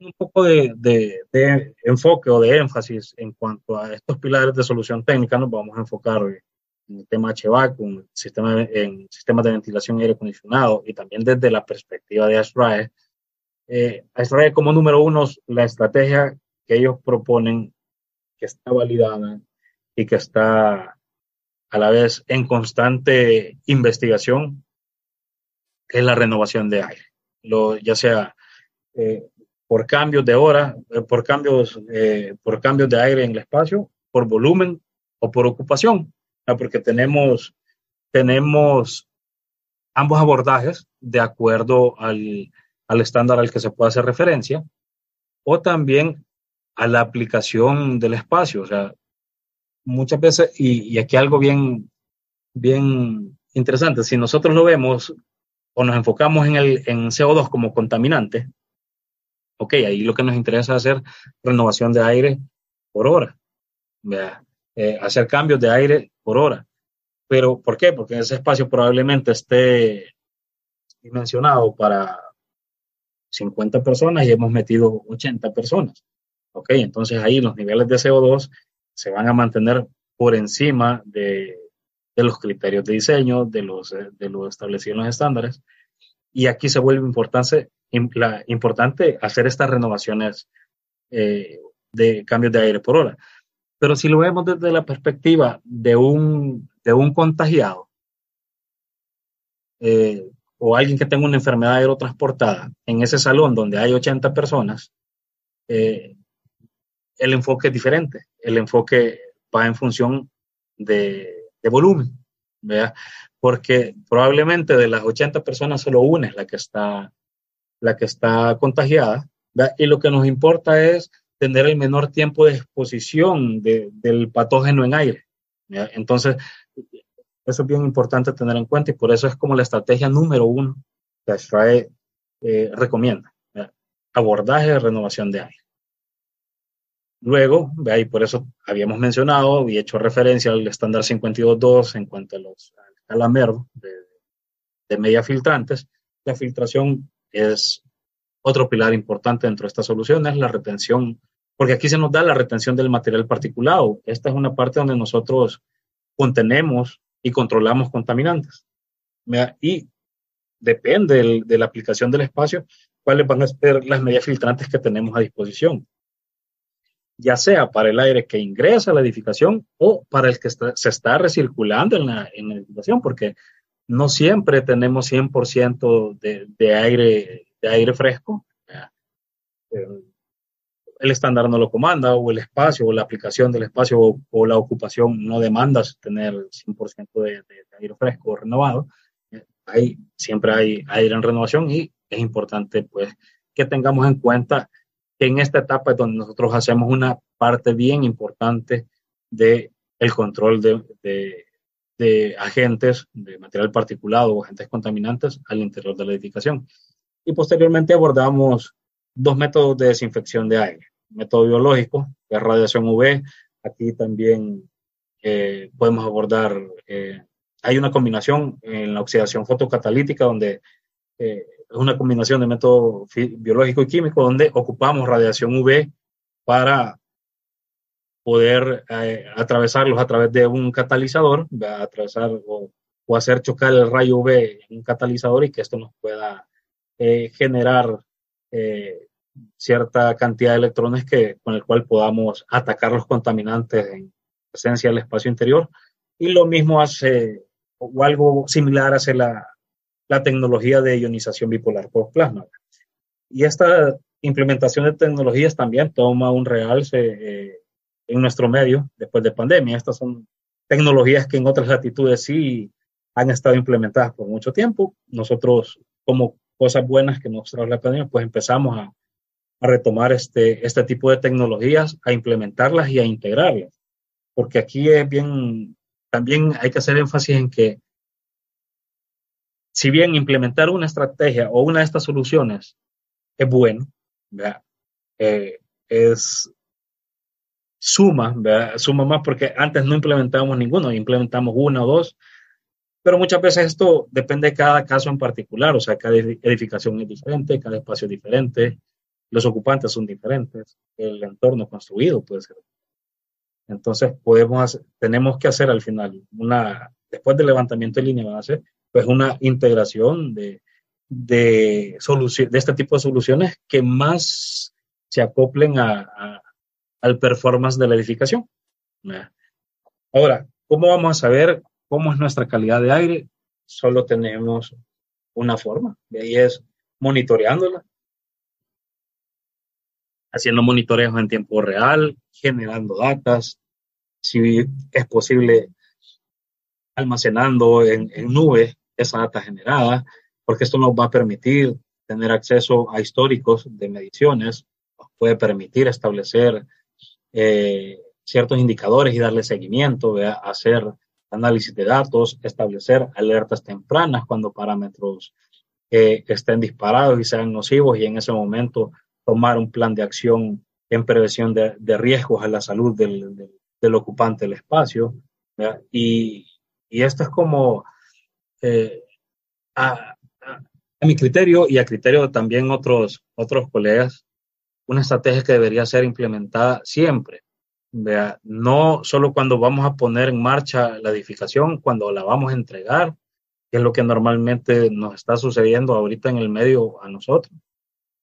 Un poco de, de, enfoque o de énfasis en cuanto a estos pilares de solución técnica, nos vamos a enfocar en el tema HVAC, en, sistema, en sistemas de ventilación y aire acondicionado y también desde la perspectiva de ASRAE. Eh, ASRAE como número uno, la estrategia que ellos proponen que está validada y que está a la vez en constante investigación, es la renovación de aire. Ya sea eh, por cambios de hora, eh, por, cambios, eh, por cambios de aire en el espacio, por volumen o por ocupación, porque tenemos, tenemos ambos abordajes de acuerdo al, al estándar al que se puede hacer referencia, o también a la aplicación del espacio. O sea, muchas veces, y, aquí algo bien, bien interesante, si nosotros lo vemos o nos enfocamos en el en CO2 como contaminante, ok, ahí lo que nos interesa es hacer renovación de aire por hora, eh, hacer cambios de aire por hora. Pero, ¿por qué? Porque ese espacio probablemente esté dimensionado para 50 personas y hemos metido 80 personas. Ok, entonces ahí los niveles de CO2 se van a mantener por encima de, los criterios de diseño, de los, eh, de los establecidos en los estándares. Y aquí se vuelve importante, importante hacer estas renovaciones eh, de cambios de aire por hora. Pero si lo vemos desde la perspectiva de un, de un contagiado eh, o alguien que tenga una enfermedad aerotransportada en ese salón donde hay 80 personas, el enfoque es diferente el enfoque va en función de, volumen, ¿verdad? Porque probablemente de las 80 personas solo una es la que está, la que está contagiada, y lo que nos importa es tener el menor tiempo de exposición del patógeno en aire. Entonces, eso es bien importante tener en cuenta y por eso es como la estrategia número uno que ASTRAE eh, recomienda. Abordaje de renovación de aire. Luego, y por eso habíamos mencionado y hecho referencia al estándar 52.2 en cuanto a los a de, media filtrantes, la filtración es otro pilar importante dentro de esta solución, es la retención, porque aquí se nos da la retención del material particulado. Esta es una parte donde nosotros contenemos y controlamos contaminantes. Y depende de la aplicación del espacio, cuáles van a ser las medias filtrantes que tenemos a disposición. Ya sea para el aire que ingresa a la edificación o para el que se está recirculando en la, en la, edificación, porque no siempre tenemos 100% de, de, aire, de aire fresco. Eh, el estándar no lo comanda, o el espacio, o la aplicación del espacio, o, la ocupación no demanda tener 100% de, de, aire fresco o renovado. Hay, siempre hay aire en renovación y es importante pues que tengamos en cuenta en esta etapa es donde nosotros hacemos una parte bien importante de el control de, de, agentes de material particulado o agentes contaminantes al interior de la edificación. Y posteriormente abordamos dos métodos de desinfección de aire. Método biológico, que es radiación UV. Aquí también eh, podemos abordar, eh, hay una combinación en la oxidación fotocatalítica donde eh, es una combinación de método biológico y químico donde ocupamos radiación UV para poder eh, atravesarlos a través de un catalizador, atravesar o, hacer chocar el rayo UV en un catalizador y que esto nos pueda eh, generar eh, cierta cantidad de electrones que, con el cual podamos atacar los contaminantes en presencia del espacio interior. Y lo mismo hace, o algo similar hace la, la tecnología de ionización bipolar por plasma. Y esta implementación de tecnologías también toma un realce eh, en nuestro medio después de pandemia. Estas son tecnologías que en otras latitudes sí han estado implementadas por mucho tiempo. Nosotros, como cosas buenas que nos trajo la pandemia, pues empezamos a, a retomar este, este tipo de tecnologías, a implementarlas y a integrarlas. Porque aquí es bien, también hay que hacer énfasis en que si bien implementar una estrategia o una de estas soluciones es bueno, eh, es suma, suma más porque antes no implementábamos ninguno, implementamos una o dos, pero muchas veces esto depende de cada caso en particular, o sea, cada edificación es diferente, cada espacio es diferente, los ocupantes son diferentes, el entorno construido puede ser. Entonces, podemos tenemos que hacer al final una, después del levantamiento de línea base, pues una integración de, de, de este tipo de soluciones que más se acoplen a, al performance de la edificación. Ahora, ¿cómo vamos a saber cómo es nuestra calidad de aire? Solo tenemos una forma, de ahí es monitoreándola, haciendo monitoreos en tiempo real, generando datas, si es posible almacenando en, en nube esa data generada, porque esto nos va a permitir tener acceso a históricos de mediciones, nos puede permitir establecer eh, ciertos indicadores y darle seguimiento, hacer análisis de datos, establecer alertas tempranas cuando parámetros eh, estén disparados y sean nocivos y en ese momento tomar un plan de acción en prevención de, riesgos a la salud del, del, ocupante del espacio. Y, y, esto es como eh, a, mi criterio y a criterio también otros, otros colegas, una estrategia que debería ser implementada siempre. Vea, no solo cuando vamos a poner en marcha la edificación, cuando la vamos a entregar, que es lo que normalmente nos está sucediendo ahorita en el medio a nosotros,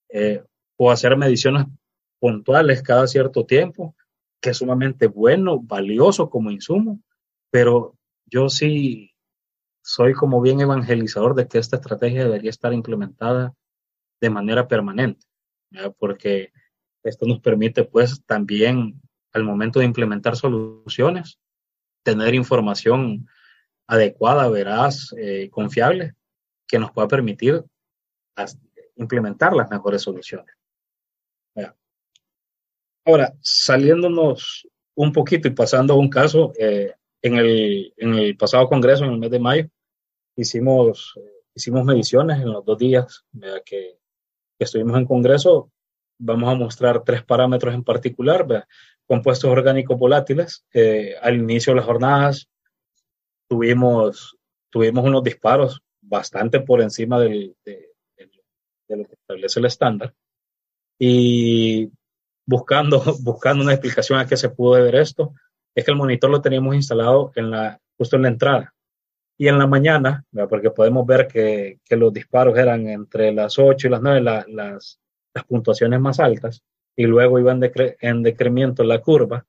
eh, o hacer mediciones puntuales cada cierto tiempo, que es sumamente bueno, valioso como insumo, pero yo sí soy como bien evangelizador de que esta estrategia debería estar implementada de manera permanente, porque esto nos permite pues también al momento de implementar soluciones, tener información adecuada, veraz, eh, confiable, que nos pueda permitir implementar las mejores soluciones. Ahora, saliéndonos un poquito y pasando a un caso, eh, en el, en el pasado congreso, en el mes de mayo, hicimos, hicimos mediciones en los dos días que, que, estuvimos en congreso. Vamos a mostrar tres parámetros en particular, compuestos orgánicos volátiles. Eh, al inicio de las jornadas tuvimos, tuvimos unos disparos bastante por encima del, de, de lo que establece el estándar. Y buscando, buscando una explicación a qué se pudo deber esto, es que el monitor lo teníamos instalado en la, justo en la entrada. Y en la mañana, porque podemos ver que, los disparos eran entre las 8 y las 9, las, las puntuaciones más altas. y luego iba en, decremento la curva,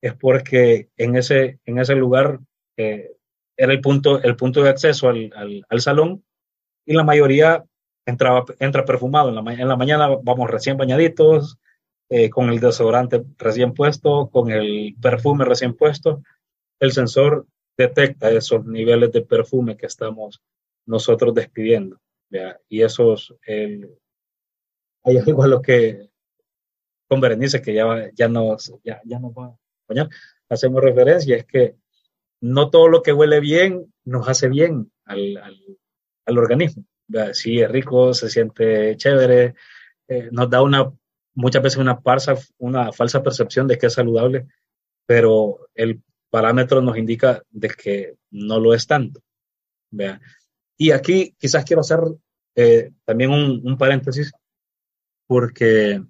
es porque en ese, en ese lugar eh, era el punto, el punto de acceso al, al, salón y la mayoría entraba, entra perfumado. En la, en la mañana vamos recién bañaditos, eh, con el desodorante recién puesto, con el perfume recién puesto. El sensor detecta esos niveles de perfume que estamos nosotros despidiendo. Y esos, el, hay algo a lo que con Berenice, que ya, ya, nos, ya, ya nos va a acompañar, hacemos referencia, es que no todo lo que huele bien nos hace bien al, al, organismo. Si es rico, se siente chévere, eh, nos da una, muchas veces una, parsa, una falsa percepción de que es saludable, pero el parámetro nos indica de que no lo es tanto. Y aquí quizás quiero hacer eh, también un, un, paréntesis, porque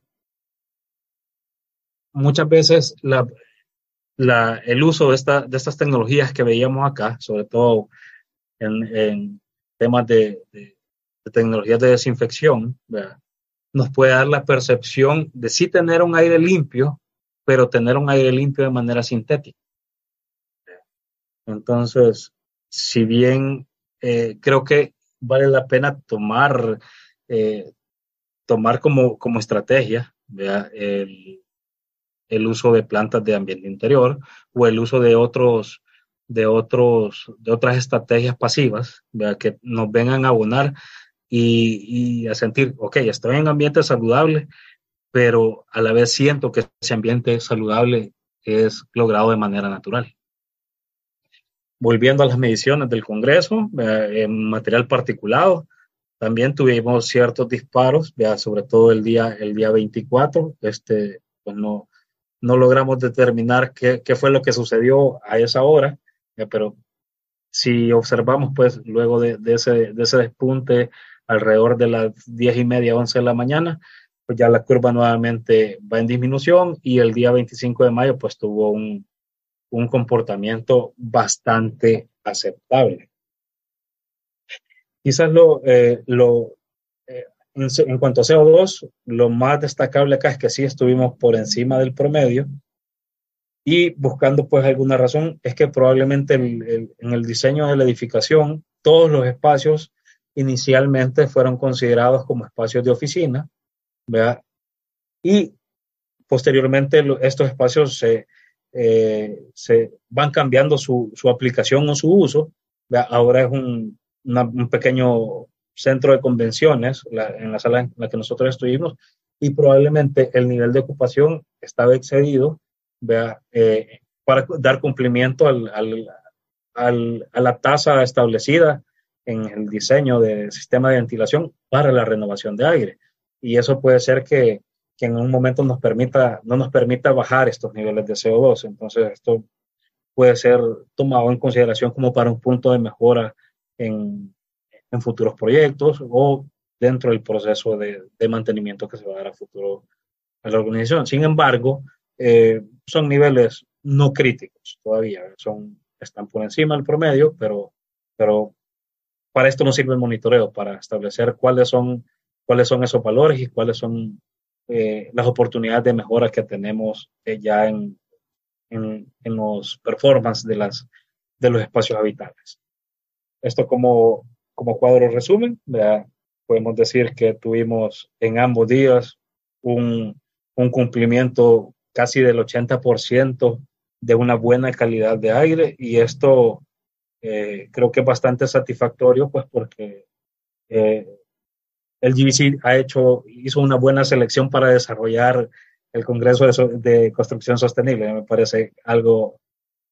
muchas veces la, la, el uso de, esta, de estas tecnologías que veíamos acá, sobre todo en, en temas de, de, tecnologías de desinfección, nos puede dar la percepción de sí tener un aire limpio, pero tener un aire limpio de manera sintética. Entonces, si bien eh, creo que vale la pena tomar, eh, tomar como, como estrategia el, el, uso de plantas de ambiente interior o el uso de otros de otros de otras estrategias pasivas que nos vengan a abonar y, y, a sentir, ok, estoy en ambiente saludable, pero a la vez siento que ese ambiente saludable es logrado de manera natural. Volviendo a las mediciones del Congreso, en material particulado, también tuvimos ciertos disparos, sobre todo el día, el día 24, este, pues no, no logramos determinar qué, qué fue lo que sucedió a esa hora, pero si observamos, pues luego de, de, ese, de ese despunte alrededor de las 10 y media, 11 de la mañana, pues ya la curva nuevamente va en disminución y el día 25 de mayo pues tuvo un, un comportamiento bastante aceptable. Quizás lo, eh, lo eh, en, cuanto a CO2, lo más destacable acá es que sí estuvimos por encima del promedio y buscando pues alguna razón es que probablemente en el diseño de la edificación todos los espacios inicialmente fueron considerados como espacios de oficina, ¿verdad? Y posteriormente estos espacios se, eh, se van cambiando su, su, aplicación o su uso. Ahora es un, un pequeño centro de convenciones en la sala en la que nosotros estuvimos y probablemente el nivel de ocupación estaba excedido eh, para dar cumplimiento al, al, al, a la tasa establecida en el diseño del sistema de ventilación para la renovación de aire. Y eso puede ser que que en un momento nos permita, no nos permita bajar estos niveles de CO2. Entonces, esto puede ser tomado en consideración como para un punto de mejora en, en futuros proyectos o dentro del proceso de, de, mantenimiento que se va a dar a futuro a la organización. Sin embargo, eh, son niveles no críticos todavía, son, están por encima del promedio, pero, pero para esto nos sirve el monitoreo, para establecer cuáles son, cuáles son esos valores y cuáles son eh, las oportunidades de mejora que tenemos eh, ya en, en, en, los performance de, las, de los espacios habitables. Esto como, como cuadro resumen, podemos decir que tuvimos en ambos días un, un cumplimiento casi del 80% de una buena calidad de aire y esto eh, creo que es bastante satisfactorio pues porque eh, el GBC ha hecho, hizo una buena selección para desarrollar el Congreso de, Construcción Sostenible. Me parece algo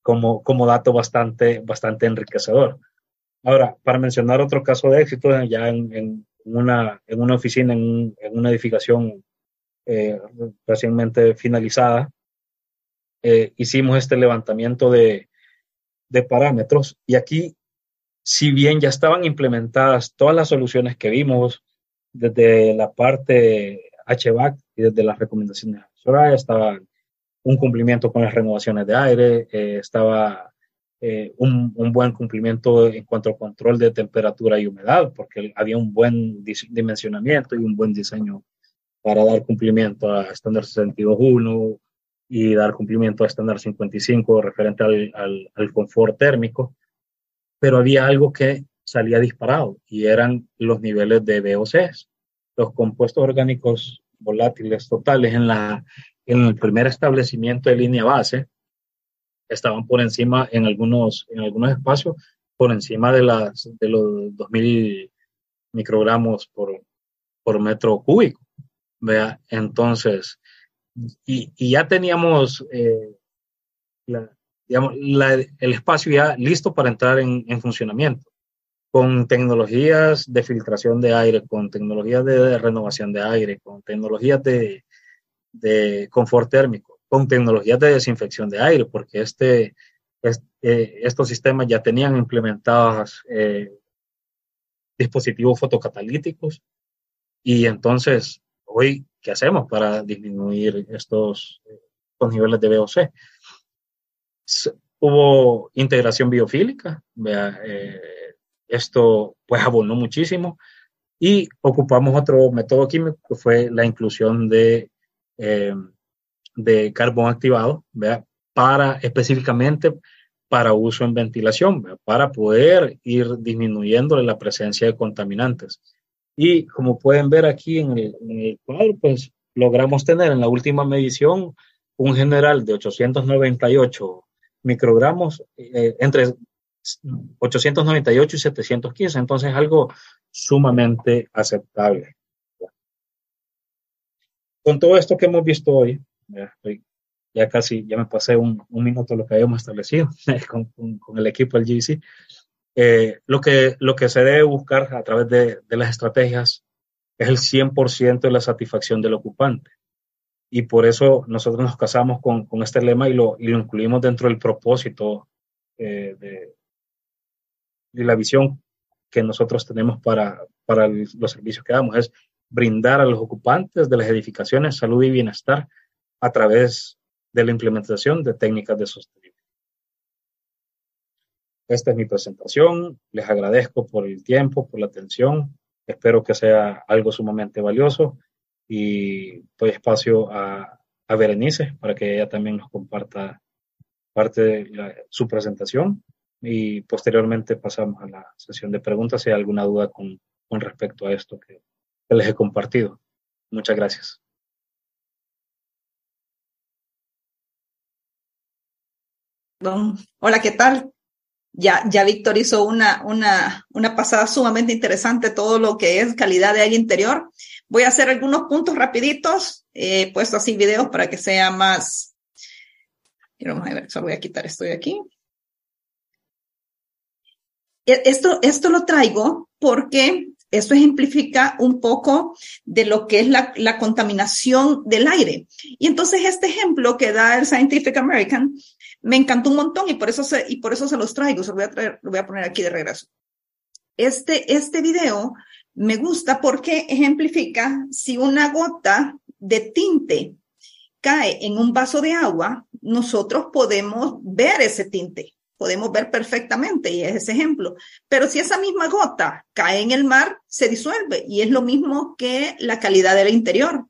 como, como dato bastante, bastante enriquecedor. Ahora, para mencionar otro caso de éxito, ya en, una, en una oficina, en, una edificación eh, recientemente finalizada, eh, hicimos este levantamiento de, de parámetros. Y aquí, si bien ya estaban implementadas todas las soluciones que vimos, desde la parte HVAC y desde las recomendaciones de Soraya estaba un cumplimiento con las renovaciones de aire, eh, estaba eh, un, un, buen cumplimiento en cuanto al control de temperatura y humedad, porque había un buen dimensionamiento y un buen diseño para dar cumplimiento a estándar 62.1 y dar cumplimiento a estándar 55 referente al, al, confort térmico, pero había algo que salía disparado y eran los niveles de VOCs. Los compuestos orgánicos volátiles totales en, la, en el primer establecimiento de línea base estaban por encima en algunos, en algunos espacios, por encima de, las, de los 2000 microgramos por, por metro cúbico. ¿vea? Entonces, y, ya teníamos eh, el espacio ya listo para entrar en, en, funcionamiento, con tecnologías de filtración de aire, con tecnologías de renovación de aire, con tecnologías de, de confort térmico, con tecnologías de desinfección de aire, porque este, eh, estos sistemas ya tenían implementados eh, dispositivos fotocatalíticos. Y entonces hoy, ¿qué hacemos para disminuir estos, estos niveles de VOC? Hubo integración biofílica, eh, esto pues abonó muchísimo y ocupamos otro método químico que fue la inclusión de, eh, de carbón activado, ¿vea? para específicamente para uso en ventilación, para poder ir disminuyendo la presencia de contaminantes. Y como pueden ver aquí en el, cuadro, pues logramos tener en la última medición un general de 898 microgramos eh, entre 898 y 715, entonces algo sumamente aceptable. Con todo esto que hemos visto hoy, ya casi, ya me pasé un, un minuto lo que habíamos establecido con, con, el equipo del GC. Eh, lo, que, lo que se debe buscar a través de, de las estrategias es el 100% de la satisfacción del ocupante. Y por eso nosotros nos casamos con, con este lema y lo, y lo incluimos dentro del propósito eh, de, la visión que nosotros tenemos para, para los servicios que damos. Es brindar a los ocupantes de las edificaciones salud y bienestar a través de la implementación de técnicas de sostenibilidad. Esta es mi presentación. Les agradezco por el tiempo, por la atención. Espero que sea algo sumamente valioso y doy espacio a, a Berenice para que ella también nos comparta parte de su presentación y posteriormente pasamos a la sesión de preguntas si hay alguna duda con, con respecto a esto que les he compartido. Muchas gracias. Hola, ¿qué tal? Ya, ya Víctor hizo una, una, una pasada sumamente interesante todo lo que es calidad de aire interior. Voy a hacer algunos puntos rapiditos, he puesto así videos para que sea más. Vamos a ver, solo voy a quitar esto de aquí. E, esto, esto lo traigo porque esto ejemplifica un poco de lo que es la, la, contaminación del aire. Y entonces este ejemplo que da el Scientific American me encantó un montón y por eso se, y por eso se los traigo. Se lo voy a traer, lo voy a poner aquí de regreso. Este, este video me gusta porque ejemplifica si una gota de tinte cae en un vaso de agua, nosotros podemos ver ese tinte, podemos ver perfectamente y es ese ejemplo. Pero si esa misma gota cae en el mar, se disuelve y es lo mismo que la calidad del interior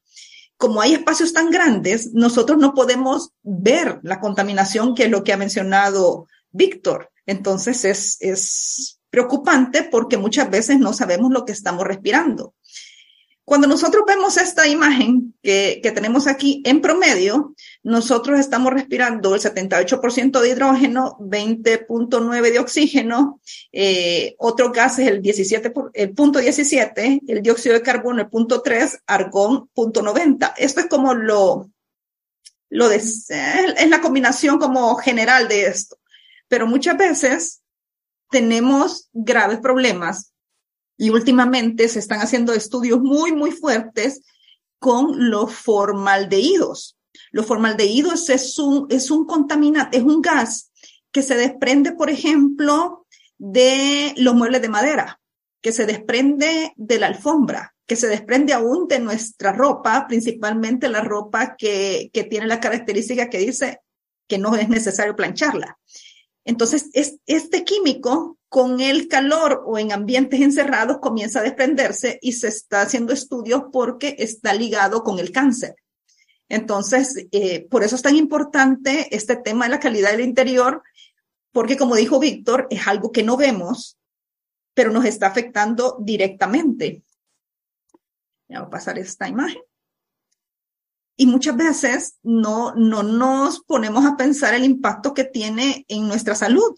como hay espacios tan grandes, nosotros no podemos ver la contaminación, que es lo que ha mencionado Víctor. Entonces es, es preocupante porque muchas veces no sabemos lo que estamos respirando. Cuando nosotros vemos esta imagen que, que tenemos aquí en promedio, nosotros estamos respirando el 78% de hidrógeno, 20.9 de oxígeno, eh, otro gas es el 17, el punto 17, el dióxido de carbono el punto 3, argón punto 90. Esto es como lo, lo de, es la combinación como general de esto. Pero muchas veces tenemos graves problemas y últimamente se están haciendo estudios muy, muy fuertes con los formaldehídos. Los formaldehídos es un, es un contaminante, es un gas que se desprende, por ejemplo, de los muebles de madera, que se desprende de la alfombra, que se desprende aún de nuestra ropa, principalmente la ropa que, que tiene la característica que dice que no es necesario plancharla. Entonces, es, este químico con el calor o en ambientes encerrados comienza a desprenderse y se está haciendo estudios porque está ligado con el cáncer. Entonces, eh, por eso es tan importante este tema de la calidad del interior, porque como dijo Víctor, es algo que no vemos, pero nos está afectando directamente. Voy a pasar esta imagen. Y muchas veces no, no nos ponemos a pensar el impacto que tiene en nuestra salud.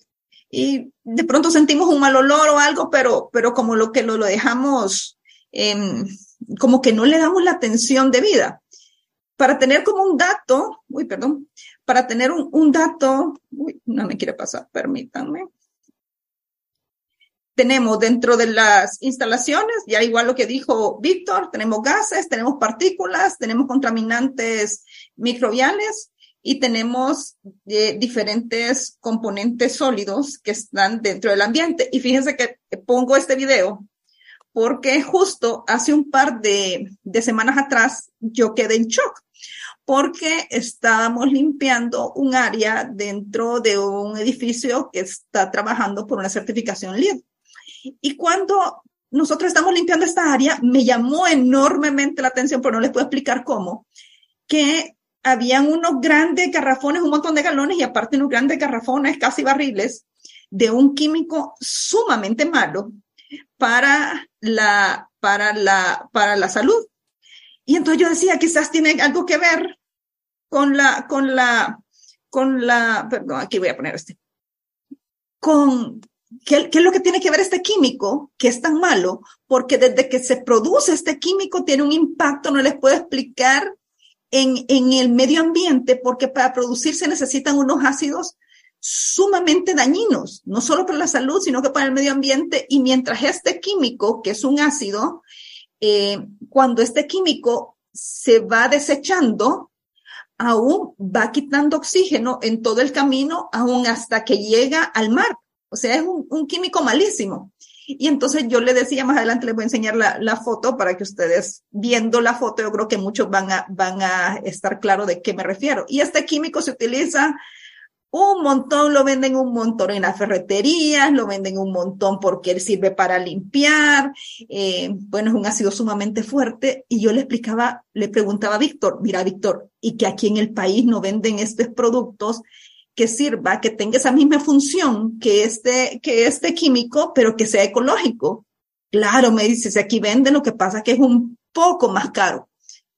Y de pronto sentimos un mal olor o algo, pero, pero como lo que lo, lo dejamos, como que no le damos la atención debida. Para tener como un dato, uy, perdón, para tener un, un dato, uy, no me quiere pasar, permítanme tenemos dentro de las instalaciones, ya igual lo que dijo Víctor, tenemos gases, tenemos partículas, tenemos contaminantes microbiales y tenemos eh, diferentes componentes sólidos que están dentro del ambiente. Y fíjense que pongo este video porque justo hace un par de, de semanas atrás yo quedé en shock porque estábamos limpiando un área dentro de un edificio que está trabajando por una certificación LEED. Y cuando nosotros estamos limpiando esta área, me llamó enormemente la atención, pero no les puedo explicar cómo, que habían unos grandes garrafones, un montón de galones y aparte unos grandes garrafones, casi barriles, de un químico sumamente malo para la, para la, para la salud. Y entonces yo decía, quizás tiene algo que ver con la, con la, con la, perdón, aquí voy a poner este, con, ¿Qué, es lo que tiene que ver este químico que es tan malo? Porque desde que se produce este químico tiene un impacto, no les puedo explicar, en, en el medio ambiente, porque para producirse necesitan unos ácidos sumamente dañinos, no solo para la salud, sino que para el medio ambiente. Y mientras este químico, que es un ácido, eh, cuando este químico se va desechando, aún va quitando oxígeno en todo el camino, aún hasta que llega al mar. O sea, es un, químico malísimo. Y entonces yo le decía, más adelante les voy a enseñar la, la, foto para que ustedes, viendo la foto, yo creo que muchos van a, van a estar claros de qué me refiero. Y este químico se utiliza un montón, lo venden un montón en las ferreterías, lo venden un montón porque sirve para limpiar. Eh, bueno, es un ácido sumamente fuerte. Y yo le explicaba, le preguntaba a Víctor, mira, Víctor, y que aquí en el país no venden estos productos que sirva, que tenga esa misma función que este, que este químico, pero que sea ecológico. Claro, me dice, si aquí venden, lo que pasa es que es un poco más caro,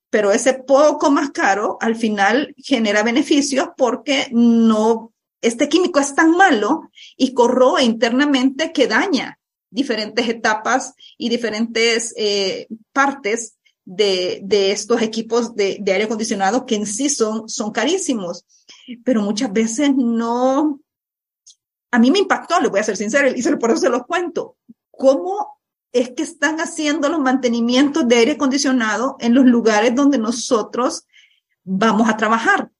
pero ese poco más caro al final genera beneficios porque no, este químico es tan malo y corroe internamente que daña diferentes etapas y diferentes eh, partes de, de, estos equipos de, de aire acondicionado que en sí son, son carísimos pero muchas veces no. A mí me impactó, le voy a ser sincera, y por eso se los cuento. ¿Cómo es que están haciendo los mantenimientos de aire acondicionado en los lugares donde nosotros vamos a trabajar?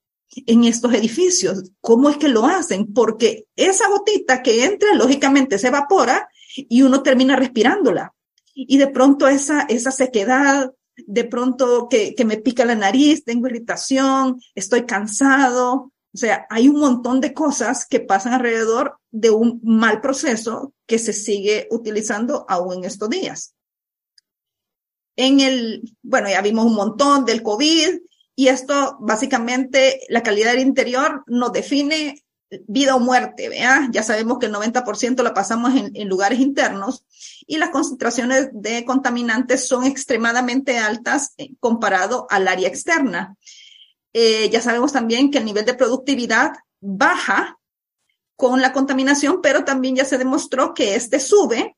en estos edificios. ¿Cómo es que lo hacen? Porque esa gotita que entra, lógicamente se evapora y uno termina respirándola. Y de pronto esa, esa sequedad, de pronto que, que me pica la nariz, tengo irritación, estoy cansado, o sea, hay un montón de cosas que pasan alrededor de un mal proceso que se sigue utilizando aún en estos días. En el, bueno, ya vimos un montón del COVID y esto básicamente la calidad del interior nos define vida o muerte, ¿vea? Ya sabemos que el 90% la pasamos en, en, lugares internos y las concentraciones de contaminantes son extremadamente altas eh, comparado al área externa. Eh, ya sabemos también que el nivel de productividad baja con la contaminación, pero también ya se demostró que este sube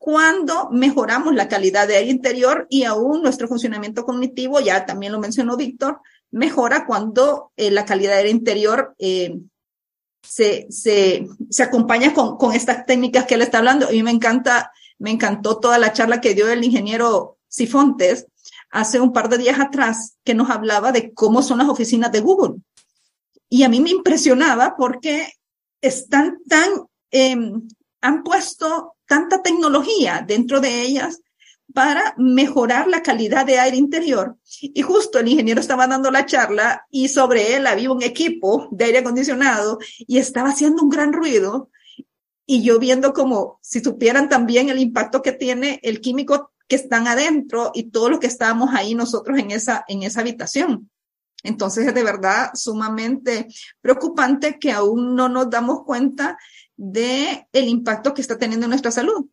cuando mejoramos la calidad de aire interior y aún nuestro funcionamiento cognitivo, ya también lo mencionó Víctor, mejora cuando eh, la calidad de aire interior eh, se, se, se, acompaña con, con, estas técnicas que él está hablando. Mí me encanta, me encantó toda la charla que dio el ingeniero Sifontes, hace un par de días atrás que nos hablaba de cómo son las oficinas de Google. Y a mí me impresionaba porque están tan, eh, han puesto tanta tecnología dentro de ellas para mejorar la calidad de aire interior. Y justo el ingeniero estaba dando la charla y sobre él había un equipo de aire acondicionado y estaba haciendo un gran ruido. Y yo viendo como si supieran también el impacto que tiene el químico que están adentro y todo lo que estábamos ahí nosotros en esa, en esa habitación. Entonces es de verdad sumamente preocupante que aún no nos damos cuenta de el impacto que está teniendo en nuestra salud.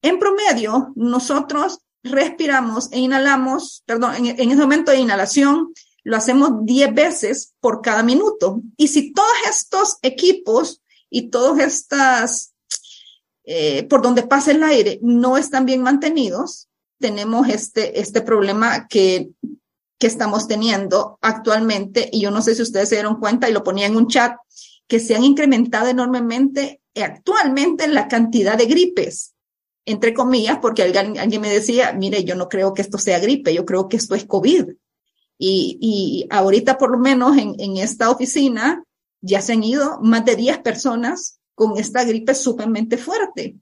En promedio, nosotros respiramos e inhalamos, perdón, en, ese momento de inhalación lo hacemos 10 veces por cada minuto. Y si todos estos equipos y todos estas, eh, por donde pasa el aire, no están bien mantenidos, tenemos este, este problema que, que estamos teniendo actualmente. Y yo no sé si ustedes se dieron cuenta y lo ponía en un chat, que se han incrementado enormemente actualmente la cantidad de gripes entre comillas, porque alguien, alguien, me decía, mire, yo no creo que esto sea gripe, yo creo que esto es COVID. Y, y ahorita por lo menos en, en, esta oficina ya se han ido más de 10 personas con esta gripe sumamente fuerte.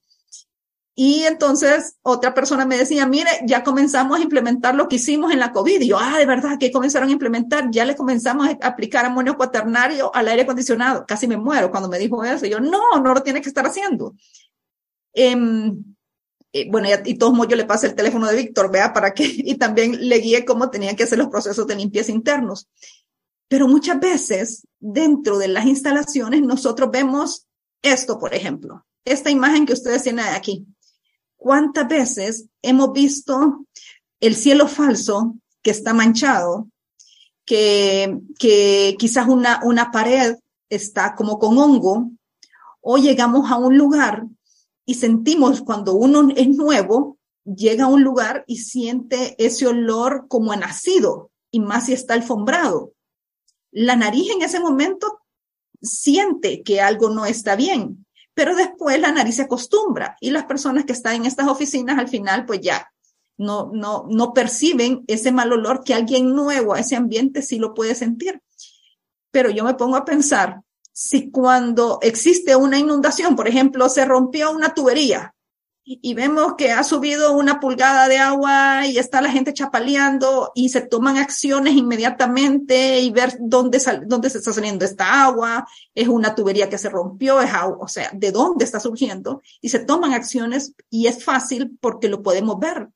Y entonces otra persona me decía, mire, ya comenzamos a implementar lo que hicimos en la COVID. Y yo, ah, de verdad, que comenzaron a implementar? Ya le comenzamos a aplicar amonio cuaternario al aire acondicionado. Casi me muero cuando me dijo eso. Y yo, no, no lo tiene que estar haciendo. Eh, eh, bueno, y, y todos modos yo le pasé el teléfono de Víctor, vea, para que, y también le guíe cómo tenían que hacer los procesos de limpieza internos. Pero muchas veces dentro de las instalaciones nosotros vemos esto, por ejemplo, esta imagen que ustedes tienen aquí. ¿Cuántas veces hemos visto el cielo falso que está manchado, que, que quizás una, una pared está como con hongo, o llegamos a un lugar y sentimos cuando uno es nuevo, llega a un lugar y siente ese olor como a nacido, y más si está alfombrado. La nariz en ese momento siente que algo no está bien, pero después la nariz se acostumbra y las personas que están en estas oficinas al final pues ya no, no, no perciben ese mal olor que alguien nuevo a ese ambiente sí lo puede sentir. Pero yo me pongo a pensar, si cuando existe una inundación, por ejemplo, se rompió una tubería y vemos que ha subido una pulgada de agua y está la gente chapaleando y se toman acciones inmediatamente y ver dónde, dónde se está saliendo esta agua, es una tubería que se rompió, es agua, o sea, de dónde está surgiendo y se toman acciones y es fácil porque lo podemos ver.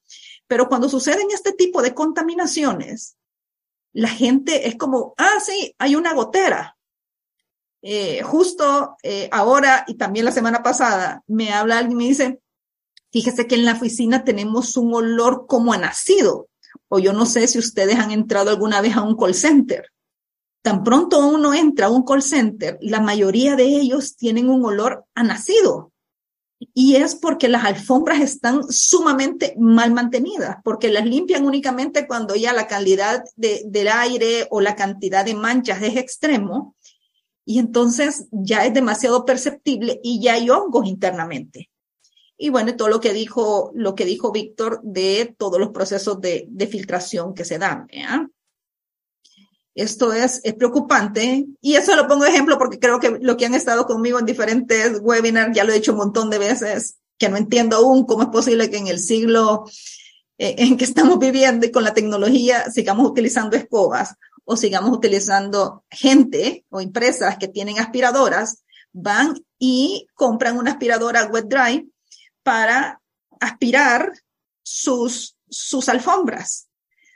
Pero cuando suceden este tipo de contaminaciones, la gente es como, ah, sí, hay una gotera, eh, justo eh, ahora y también la semana pasada me habla alguien y me dice, fíjese que en la oficina tenemos un olor como a nacido. O yo no sé si ustedes han entrado alguna vez a un call center. Tan pronto uno entra a un call center, la mayoría de ellos tienen un olor a nacido. Y es porque las alfombras están sumamente mal mantenidas, porque las limpian únicamente cuando ya la calidad de, del aire o la cantidad de manchas es extremo y entonces ya es demasiado perceptible y ya hay hongos internamente. Y bueno, todo lo que dijo, lo que dijo Víctor de todos los procesos de, de filtración que se dan. Esto es, es preocupante y eso lo pongo de ejemplo porque creo que lo que han estado conmigo en diferentes webinars, ya lo he dicho un montón de veces, que no entiendo aún cómo es posible que en el siglo eh, en que estamos viviendo y con la tecnología sigamos utilizando escobas o sigamos utilizando gente o empresas que tienen aspiradoras, van y compran una aspiradora wet dry para aspirar sus, sus alfombras.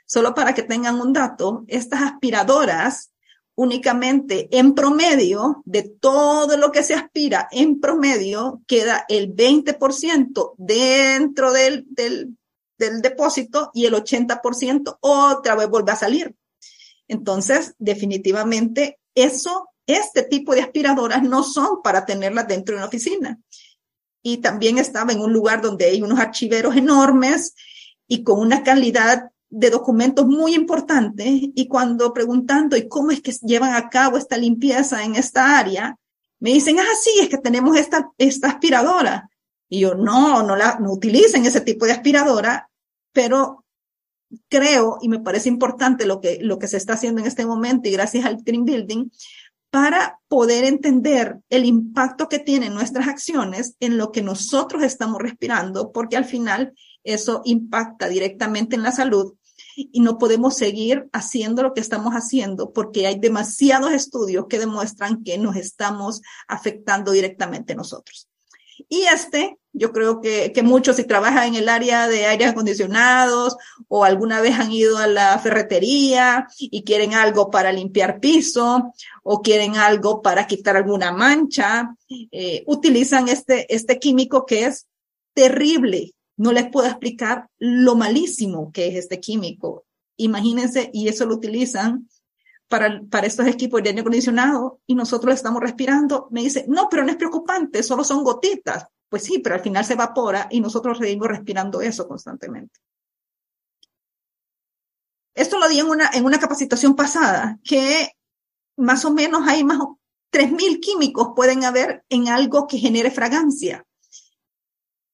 Solo para que tengan un dato, estas aspiradoras únicamente en promedio de todo lo que se aspira, en promedio queda el 20% dentro del, del, del depósito y el 80% otra vez vuelve a salir. Entonces, definitivamente, eso, este tipo de aspiradoras no son para tenerlas dentro de una oficina. Y también estaba en un lugar donde hay unos archiveros enormes y con una calidad de documentos muy importante. Y cuando preguntando, ¿y cómo es que llevan a cabo esta limpieza en esta área? Me dicen, ah, sí, es que tenemos esta, esta aspiradora. Y yo, no, no la, no utilicen ese tipo de aspiradora, pero creo y me parece importante lo que, lo que se está haciendo en este momento y gracias al Green Building para poder entender el impacto que tienen nuestras acciones en lo que nosotros estamos respirando, porque al final eso impacta directamente en la salud y no podemos seguir haciendo lo que estamos haciendo porque hay demasiados estudios que demuestran que nos estamos afectando directamente nosotros. Y este, yo creo que, que muchos si trabajan en el área de aire acondicionados o alguna vez han ido a la ferretería y quieren algo para limpiar piso o quieren algo para quitar alguna mancha, eh, utilizan este, este químico que es terrible. No les puedo explicar lo malísimo que es este químico. Imagínense, y eso lo utilizan para, para estos equipos de aire acondicionado y nosotros estamos respirando, me dice, no, pero no es preocupante, solo son gotitas. Pues sí, pero al final se evapora y nosotros seguimos respirando eso constantemente. Esto lo di en una, en una capacitación pasada, que más o menos hay más 3.000 químicos pueden haber en algo que genere fragancia.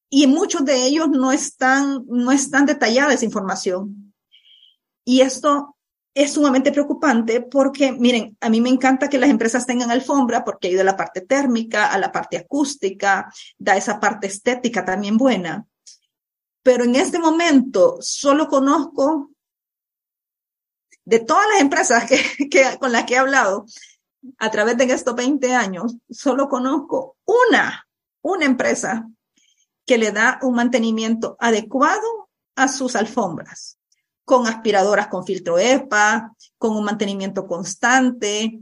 Y muchos de ellos no están, no están detallada esa información. Y esto es sumamente preocupante porque, miren, a mí me encanta que las empresas tengan alfombra porque ayuda a la parte térmica, a la parte acústica, da esa parte estética también buena. Pero en este momento solo conozco de todas las empresas que, que, con las que he hablado a través de estos 20 años, solo conozco una, una empresa que le da un mantenimiento adecuado a sus alfombras con aspiradoras con filtro EPA, con un mantenimiento constante.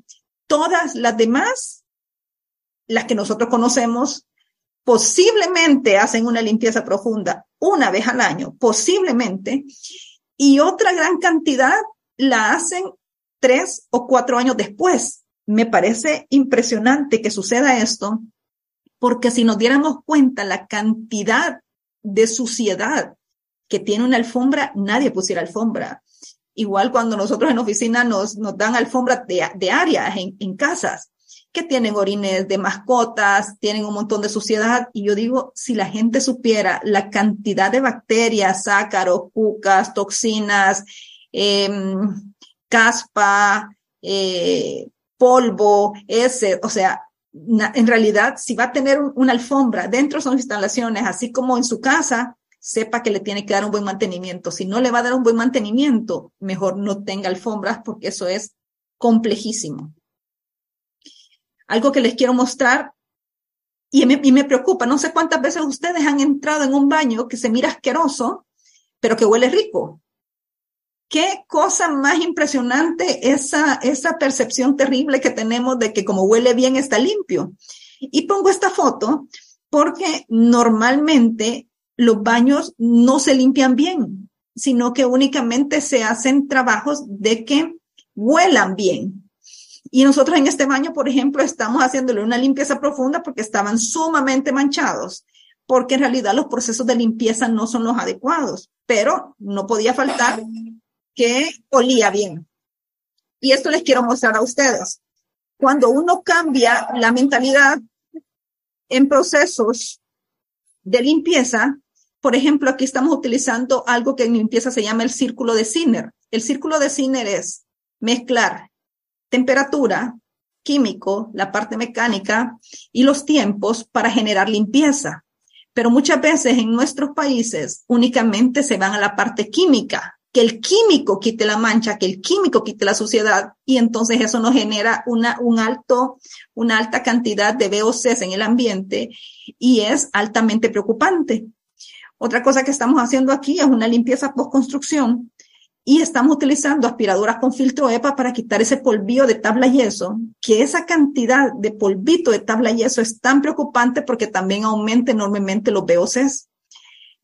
Todas las demás, las que nosotros conocemos, posiblemente hacen una limpieza profunda una vez al año, posiblemente, y otra gran cantidad la hacen tres o cuatro años después. Me parece impresionante que suceda esto, porque si nos diéramos cuenta la cantidad de suciedad que tiene una alfombra, nadie pusiera alfombra. Igual cuando nosotros en oficina nos, nos dan alfombras de, de áreas en, casas, que tienen orines de mascotas, tienen un montón de suciedad. Y yo digo, si la gente supiera la cantidad de bacterias, ácaros, cucas, toxinas, eh, caspa, eh, polvo, ese, o sea, en realidad, si va a tener una alfombra dentro de sus instalaciones, así como en su casa, sepa que le tiene que dar un buen mantenimiento. Si no le va a dar un buen mantenimiento, mejor no tenga alfombras porque eso es complejísimo. Algo que les quiero mostrar y me, preocupa, no sé cuántas veces ustedes han entrado en un baño que se mira asqueroso, pero que huele rico. Qué cosa más impresionante esa, esa percepción terrible que tenemos de que como huele bien está limpio. Y pongo esta foto porque normalmente los baños no se limpian bien, sino que únicamente se hacen trabajos de que huelan bien. Y nosotros en este baño, por ejemplo, estamos haciéndole una limpieza profunda porque estaban sumamente manchados, porque en realidad los procesos de limpieza no son los adecuados, pero no podía faltar que olía bien. Y esto les quiero mostrar a ustedes. Cuando uno cambia la mentalidad en procesos de limpieza, por ejemplo, aquí estamos utilizando algo que en limpieza se llama el círculo de Sinner. El círculo de Sinner es mezclar temperatura, químico, la parte mecánica y los tiempos para generar limpieza. Pero muchas veces en nuestros países únicamente se van a la parte química, que el químico quite la mancha, que el químico quite la suciedad y entonces eso nos genera una, un alto, una alta cantidad de VOCs en el ambiente y es altamente preocupante. Otra cosa que estamos haciendo aquí es una limpieza post-construcción y estamos utilizando aspiradoras con filtro EPA para quitar ese polvillo de tabla yeso, que esa cantidad de polvito de tabla yeso es tan preocupante porque también aumenta enormemente los VOCs.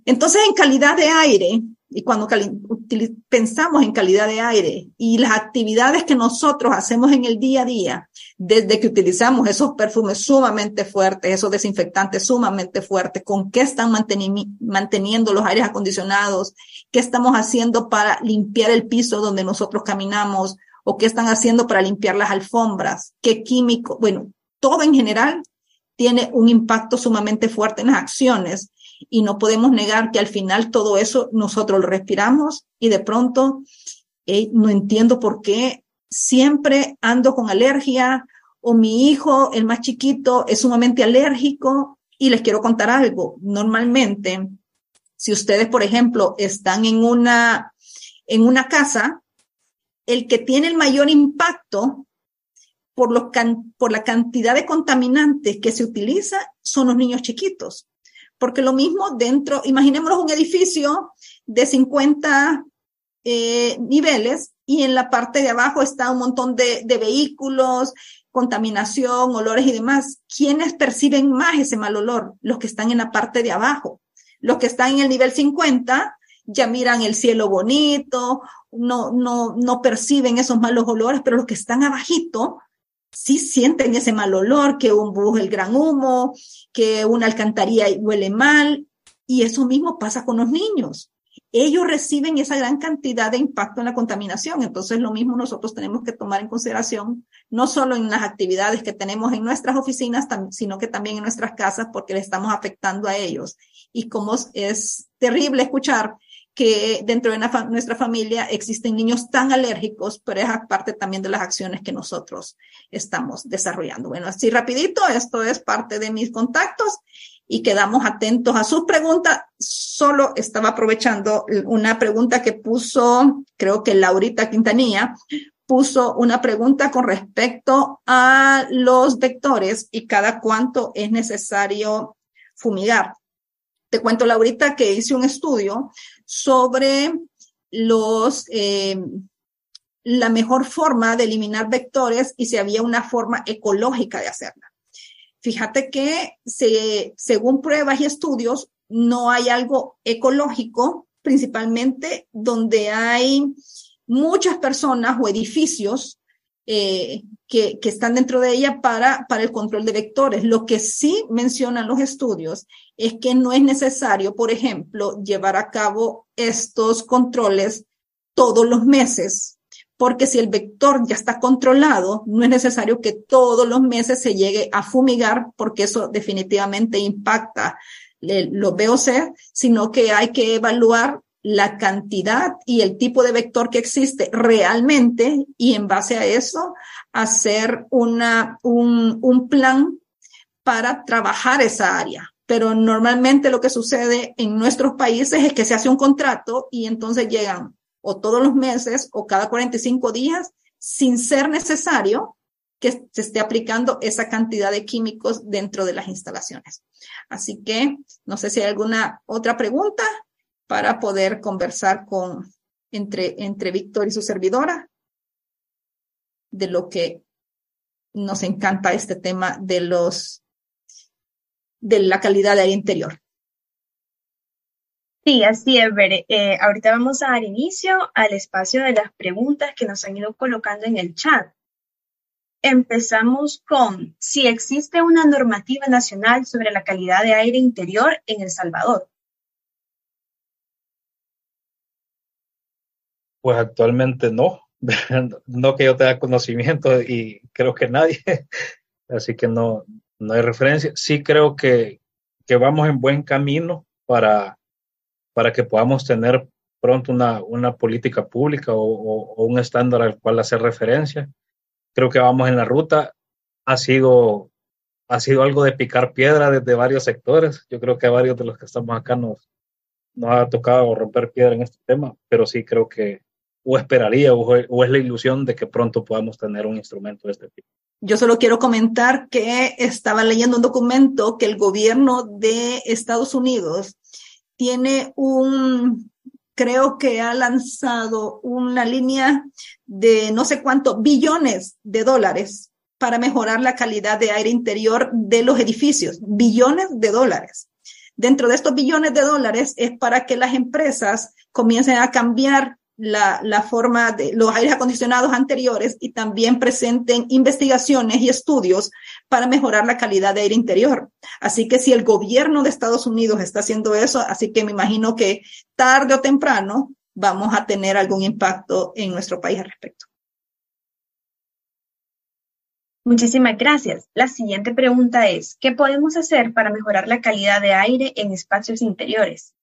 Entonces, en calidad de aire, y cuando pensamos en calidad de aire y las actividades que nosotros hacemos en el día a día, desde que utilizamos esos perfumes sumamente fuertes, esos desinfectantes sumamente fuertes, con qué están manteniendo los aires acondicionados, qué estamos haciendo para limpiar el piso donde nosotros caminamos o qué están haciendo para limpiar las alfombras, qué químico, bueno, todo en general tiene un impacto sumamente fuerte en las acciones y no podemos negar que al final todo eso nosotros lo respiramos y de pronto eh, no entiendo por qué siempre ando con alergia o mi hijo, el más chiquito, es sumamente alérgico y les quiero contar algo. Normalmente Si ustedes, por ejemplo, están en una, en una casa, el que tiene el mayor impacto por, los por la cantidad de contaminantes que se utiliza son los niños chiquitos. Porque lo mismo dentro, imaginémonos un edificio de 50 eh, niveles y en la parte de abajo está un montón de, vehículos, contaminación, olores y demás. ¿Quiénes perciben más ese mal olor? Los que están en la parte de abajo. Los que están en el nivel 50 ya miran el cielo bonito, no, no, no perciben esos malos olores, pero los que están abajito sí sienten ese mal olor, que un bus, el gran humo, que una alcantarilla huele mal, y eso mismo pasa con los niños. Ellos reciben esa gran cantidad de impacto en la contaminación. Entonces, lo mismo nosotros tenemos que tomar en consideración, no solo en las actividades que tenemos en nuestras oficinas, sino que también en nuestras casas, porque le estamos afectando a ellos. Y como es terrible escuchar que dentro de nuestra familia existen niños tan alérgicos, pero es parte también de las acciones que nosotros estamos desarrollando. Bueno, así rapidito, esto es parte de mis contactos y quedamos atentos a sus preguntas. Solo estaba aprovechando una pregunta que puso, creo que Laurita Quintanilla, puso una pregunta con respecto a los vectores y cada cuánto es necesario fumigar. Te cuento, Laurita, que hice un estudio sobre los, eh, la mejor forma de eliminar vectores y si había una forma ecológica de hacerla. Fíjate que se, según pruebas y estudios, no hay algo ecológico, principalmente donde hay muchas personas o edificios eh, que, que, están dentro de ella para, para el control de vectores. Lo que sí mencionan los estudios es que no es necesario, por ejemplo, llevar a cabo estos controles todos los meses, porque si el vector ya está controlado, no es necesario que todos los meses se llegue a fumigar, porque eso definitivamente impacta los VOC, sino que hay que evaluar la cantidad y el tipo de vector que existe realmente y en base a eso hacer una, un, un plan para trabajar esa área. Pero normalmente lo que sucede en nuestros países es que se hace un contrato y entonces llegan o todos los meses o cada 45 días sin ser necesario que se esté aplicando esa cantidad de químicos dentro de las instalaciones. Así que no sé si hay alguna otra pregunta para poder conversar con, entre, entre Víctor y su servidora de lo que nos encanta este tema de los de la calidad del interior. Sí, así es, Bere. Eh, ahorita vamos a dar inicio al espacio de las preguntas que nos han ido colocando en el chat. Empezamos con si existe una normativa nacional sobre la calidad de aire interior en El Salvador. Pues actualmente no, no que yo tenga conocimiento y creo que nadie, así que no, no hay referencia. Sí creo que, que vamos en buen camino para, para que podamos tener pronto una, una política pública o, o, un estándar al cual hacer referencia. Creo que vamos en la ruta. Ha sido, ha sido algo de picar piedra desde varios sectores. Yo creo que a varios de los que estamos acá nos, nos ha tocado romper piedra en este tema, pero sí creo que, o esperaría o, es la ilusión de que pronto podamos tener un instrumento de este tipo. Yo solo quiero comentar que estaba leyendo un documento que el gobierno de Estados Unidos tiene un, creo que ha lanzado una línea de no sé cuántos billones de dólares para mejorar la calidad de aire interior de los edificios, billones de dólares. Dentro de estos billones de dólares es para que las empresas comiencen a cambiar la, la, forma de los aires acondicionados anteriores y también presenten investigaciones y estudios para mejorar la calidad de aire interior. Así que si el gobierno de Estados Unidos está haciendo eso, así que me imagino que tarde o temprano vamos a tener algún impacto en nuestro país al respecto. Muchísimas gracias. La siguiente pregunta es, ¿qué podemos hacer para mejorar la calidad de aire en espacios interiores?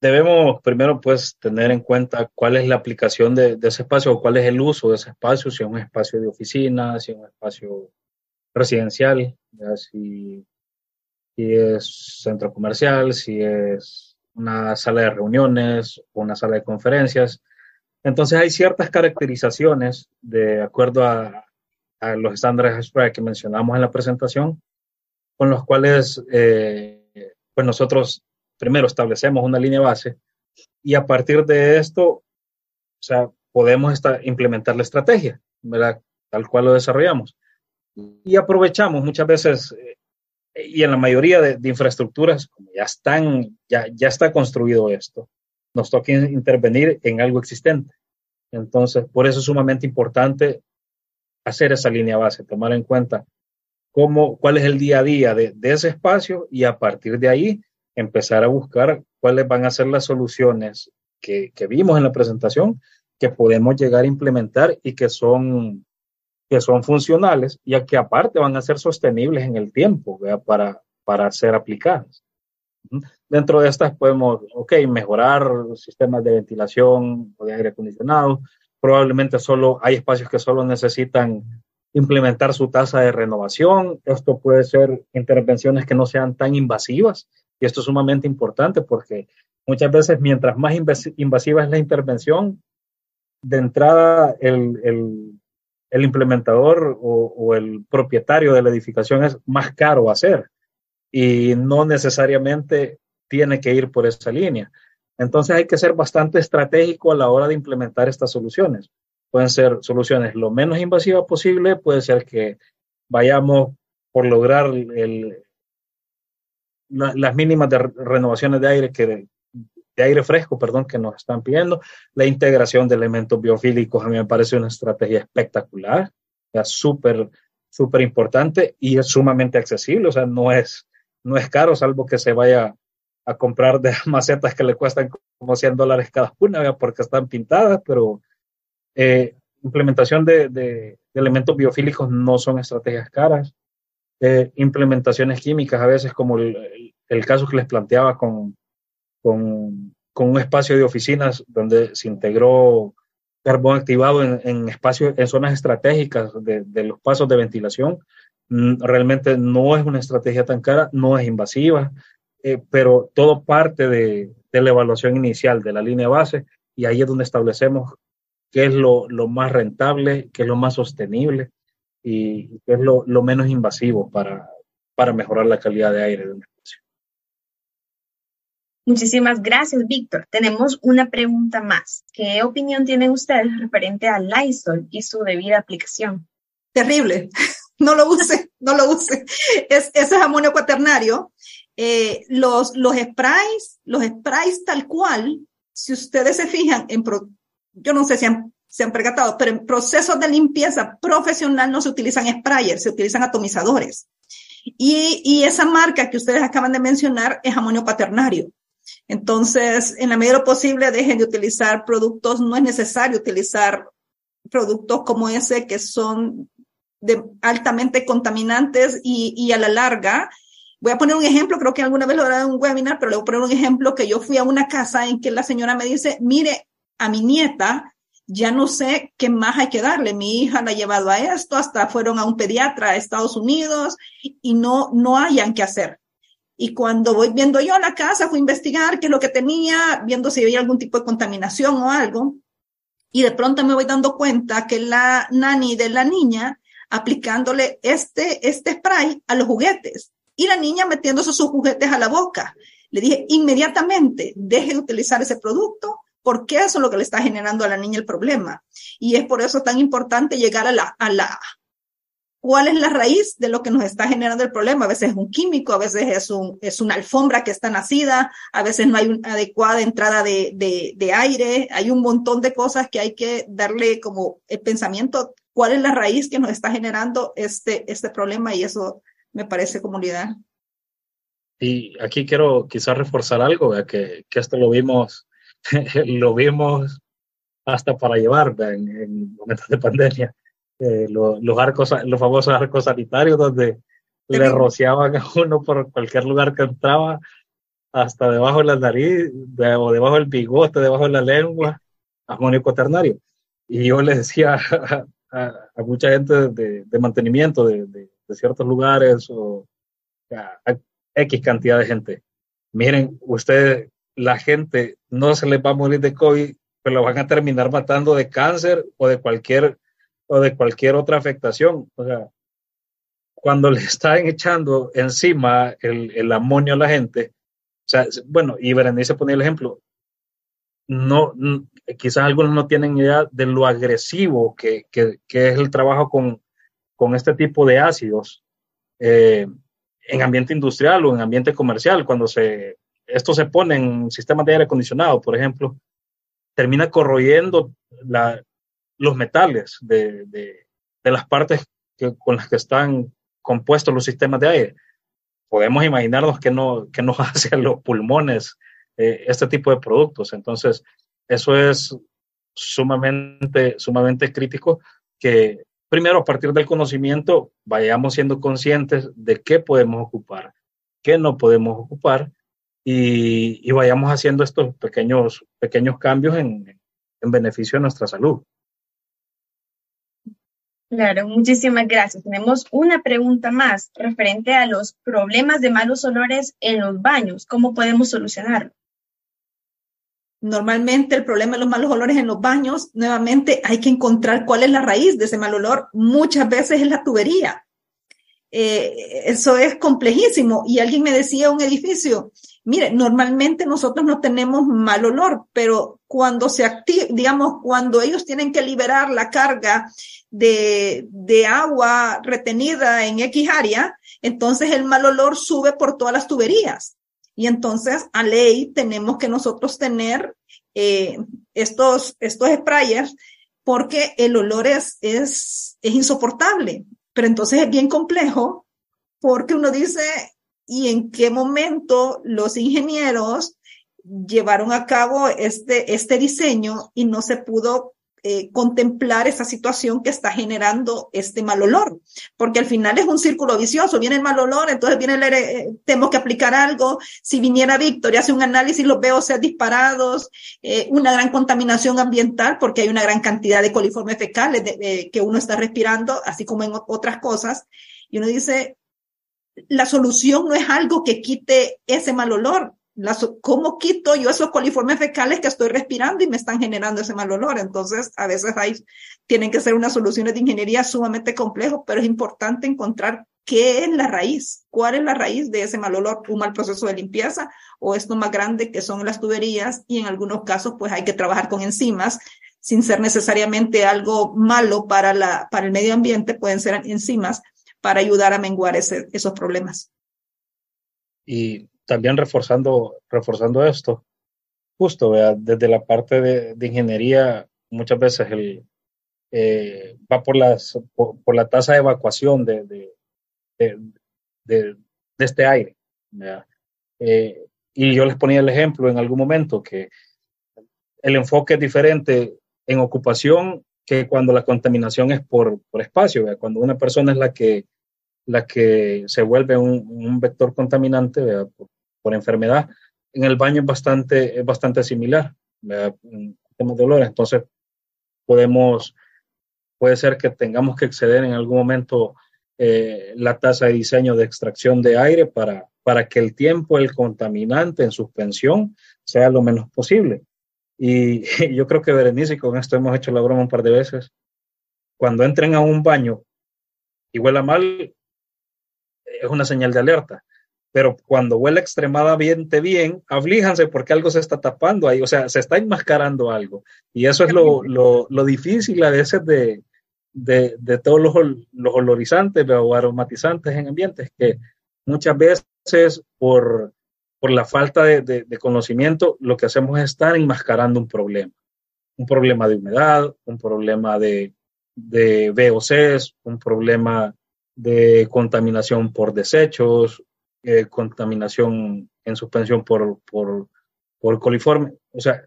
Debemos primero pues tener en cuenta cuál es la aplicación de, ese espacio o cuál es el uso de ese espacio, si es un espacio de oficina, si es un espacio residencial, si si es centro comercial, si es una sala de reuniones o una sala de conferencias. Entonces hay ciertas caracterizaciones de acuerdo a, los estándares que mencionamos en la presentación, con los cuales eh, pues nosotros primero establecemos una línea base y a partir de esto, o sea, podemos implementar la estrategia. Tal cual lo desarrollamos. Y aprovechamos muchas veces, eh, y en la mayoría de, infraestructuras, ya están, ya, ya está construido esto, nos toca intervenir en algo existente. Entonces, por eso es sumamente importante hacer esa línea base, tomar en cuenta cómo, cuál es el día a día de ese espacio y a partir de ahí empezar a buscar cuáles van a ser las soluciones que, que, vimos en la presentación que podemos llegar a implementar y que son, que son funcionales y que aparte van a ser sostenibles en el tiempo para, para ser aplicadas. Dentro de estas podemos, ok, mejorar sistemas de ventilación o de aire acondicionado. Probablemente solo hay espacios que solo necesitan implementar su tasa de renovación. Esto puede ser intervenciones que no sean tan invasivas y esto es sumamente importante porque muchas veces mientras más invasiva es la intervención, de entrada el, implementador o, el propietario de la edificación es más caro hacer y no necesariamente tiene que ir por esa línea. Entonces hay que ser bastante estratégico a la hora de implementar estas soluciones. Pueden ser soluciones lo menos invasivas posible, puede ser que vayamos por lograr el, las mínimas de renovaciones de aire que de, aire fresco, perdón, que nos están pidiendo. La integración de elementos biofílicos a mí me parece una estrategia espectacular, es súper, súper importante y es sumamente accesible, o sea, no es, no es caro, salvo que se vaya a comprar de macetas que le cuestan como 100 dólares cada una, porque están pintadas, pero eh, implementación de, de, elementos biofílicos no son estrategias caras. Eh, implementaciones químicas, a veces como el, el, caso que les planteaba con, con, con, un espacio de oficinas donde se integró carbón activado en, en espacios, en zonas estratégicas de, de, los pasos de ventilación. Mm, realmente no es una estrategia tan cara, no es invasiva, eh, pero todo parte de, de, la evaluación inicial de la línea base y ahí es donde establecemos qué es lo, lo más rentable, qué es lo más sostenible y que es lo, lo menos invasivo para, para mejorar la calidad de aire de un espacio. Muchísimas gracias, Víctor. Tenemos una pregunta más. ¿Qué opinión tienen ustedes referente al Lysol y su debida aplicación? Terrible. No lo use, no lo use. Es, ese es amonio cuaternario. Eh, los, los sprays, los sprays tal cual, si ustedes se fijan en, yo no sé si han se han percatado, pero en procesos de limpieza profesional no se utilizan sprayers, se utilizan atomizadores. Y, y esa marca que ustedes acaban de mencionar es amonio paternario. Entonces, en la medida de lo posible, dejen de utilizar productos, no es necesario utilizar productos como ese que son de, altamente contaminantes y, y a la larga, voy a poner un ejemplo, creo que alguna vez lo haré en un webinar, pero le voy a poner un ejemplo que yo fui a una casa en que la señora me dice, mire, a mi nieta ya no sé qué más hay que darle. Mi hija la ha llevado a esto, hasta fueron a un pediatra a Estados Unidos y no, no hayan que hacer. Y cuando voy viendo yo la casa, fui a investigar qué es lo que tenía, viendo si había algún tipo de contaminación o algo. Y de pronto me voy dando cuenta que la nani de la niña aplicándole este, este spray a los juguetes y la niña metiéndose sus juguetes a la boca. Le dije inmediatamente, deje de utilizar ese producto, porque eso es lo que le está generando a la niña el problema. Y es por eso tan importante llegar a la, a la, cuál es la raíz de lo que nos está generando el problema. A veces es un químico, a veces es, un, es una alfombra que está nacida, a veces no hay una adecuada entrada de, de, aire, hay un montón de cosas que hay que darle como el pensamiento, cuál es la raíz que nos está generando este, este problema y eso me parece comunidad. Y aquí quiero quizás reforzar algo, que, que esto lo vimos lo vimos hasta para llevar en, momentos de pandemia. Eh, los, arcos, los famosos arcos sanitarios donde le rociaban a uno por cualquier lugar que entraba, hasta debajo de la nariz, o debajo del bigote, debajo de la lengua, amonio cuaternario. Y yo le decía a, mucha gente de, mantenimiento de, ciertos lugares, o, X cantidad de gente. Miren, ustedes, la gente no se les va a morir de COVID, pero lo van a terminar matando de cáncer o de cualquier, o de cualquier otra afectación. O sea, cuando le están echando encima el, el amonio a la gente, o sea, bueno, y Berenice ponía el ejemplo, no, quizás algunos no tienen idea de lo agresivo que, que, que es el trabajo con, con, este tipo de ácidos eh, en ambiente industrial o en ambiente comercial. Cuando se, esto se pone en sistemas de aire acondicionado, por ejemplo, termina corroyendo los metales de, las partes con las que están compuestos los sistemas de aire. Podemos imaginarnos que no, que nos hace a los pulmones eh, este tipo de productos. Entonces, eso es sumamente, sumamente crítico que primero a partir del conocimiento vayamos siendo conscientes de qué podemos ocupar, qué no podemos ocupar y, y vayamos haciendo estos pequeños, pequeños cambios en, en beneficio de nuestra salud. Claro, muchísimas gracias. Tenemos una pregunta más referente a los problemas de malos olores en los baños. ¿Cómo podemos solucionarlo? Normalmente el problema de los malos olores en los baños, nuevamente hay que encontrar cuál es la raíz de ese mal olor. Muchas veces es la tubería. Eh, eso es complejísimo. Y alguien me decía un edificio, mire, normalmente nosotros no tenemos mal olor, pero cuando se activa, digamos, cuando ellos tienen que liberar la carga de, de agua retenida en X área, entonces el mal olor sube por todas las tuberías. Y entonces, a ley, tenemos que nosotros tener eh, estos, estos sprayers porque el olor es, es, es insoportable. Pero entonces es bien complejo porque uno dice, ¿y en qué momento los ingenieros llevaron a cabo este, este diseño y no se pudo eh, contemplar esa situación que está generando este mal olor, porque al final es un círculo vicioso, viene el mal olor, entonces viene el, eh, tenemos que aplicar algo, si viniera Víctor y hace un análisis, los veo ser disparados, eh, una gran contaminación ambiental, porque hay una gran cantidad de coliformes fecales que uno está respirando, así como en otras cosas, y uno dice, la solución no es algo que quite ese mal olor, ¿cómo quito yo esos coliformes fecales que estoy respirando y me están generando ese mal olor? Entonces, a veces hay, tienen que ser unas soluciones de ingeniería sumamente complejas, pero es importante encontrar qué es la raíz, cuál es la raíz de ese mal olor, un mal proceso de limpieza o esto más grande que son las tuberías y en algunos casos pues hay que trabajar con enzimas sin ser necesariamente algo malo para la, para el medio ambiente, pueden ser enzimas para ayudar a menguar ese, esos problemas. Y también reforzando, reforzando esto, justo desde la parte de, ingeniería, muchas veces el, eh, va por, las, por, la tasa de evacuación de, de, de este aire. Eh, y yo les ponía el ejemplo en algún momento que el enfoque es diferente en ocupación que cuando la contaminación es por, por espacio. Cuando una persona es la que, la que se vuelve un, vector contaminante por, enfermedad, en el baño es bastante, es bastante similar. Tenemos dolores, entonces podemos, puede ser que tengamos que exceder en algún momento eh, la tasa de diseño de extracción de aire para, para que el tiempo el contaminante en suspensión sea lo menos posible. Y, yo creo que Berenice, y con esto hemos hecho la broma un par de veces, cuando entren a un baño y huela mal, es una señal de alerta pero cuando huele extremadamente bien, aflíjanse porque algo se está tapando ahí, o sea, se está enmascarando algo. Y eso es lo, lo, lo difícil a veces de, de, de todos los, los, olorizantes o aromatizantes en ambientes, que muchas veces por, por la falta de, conocimiento, lo que hacemos es estar enmascarando un problema. Un problema de humedad, un problema de, VOCs, un problema de contaminación por desechos, eh, contaminación en suspensión por, por, por coliforme. O sea,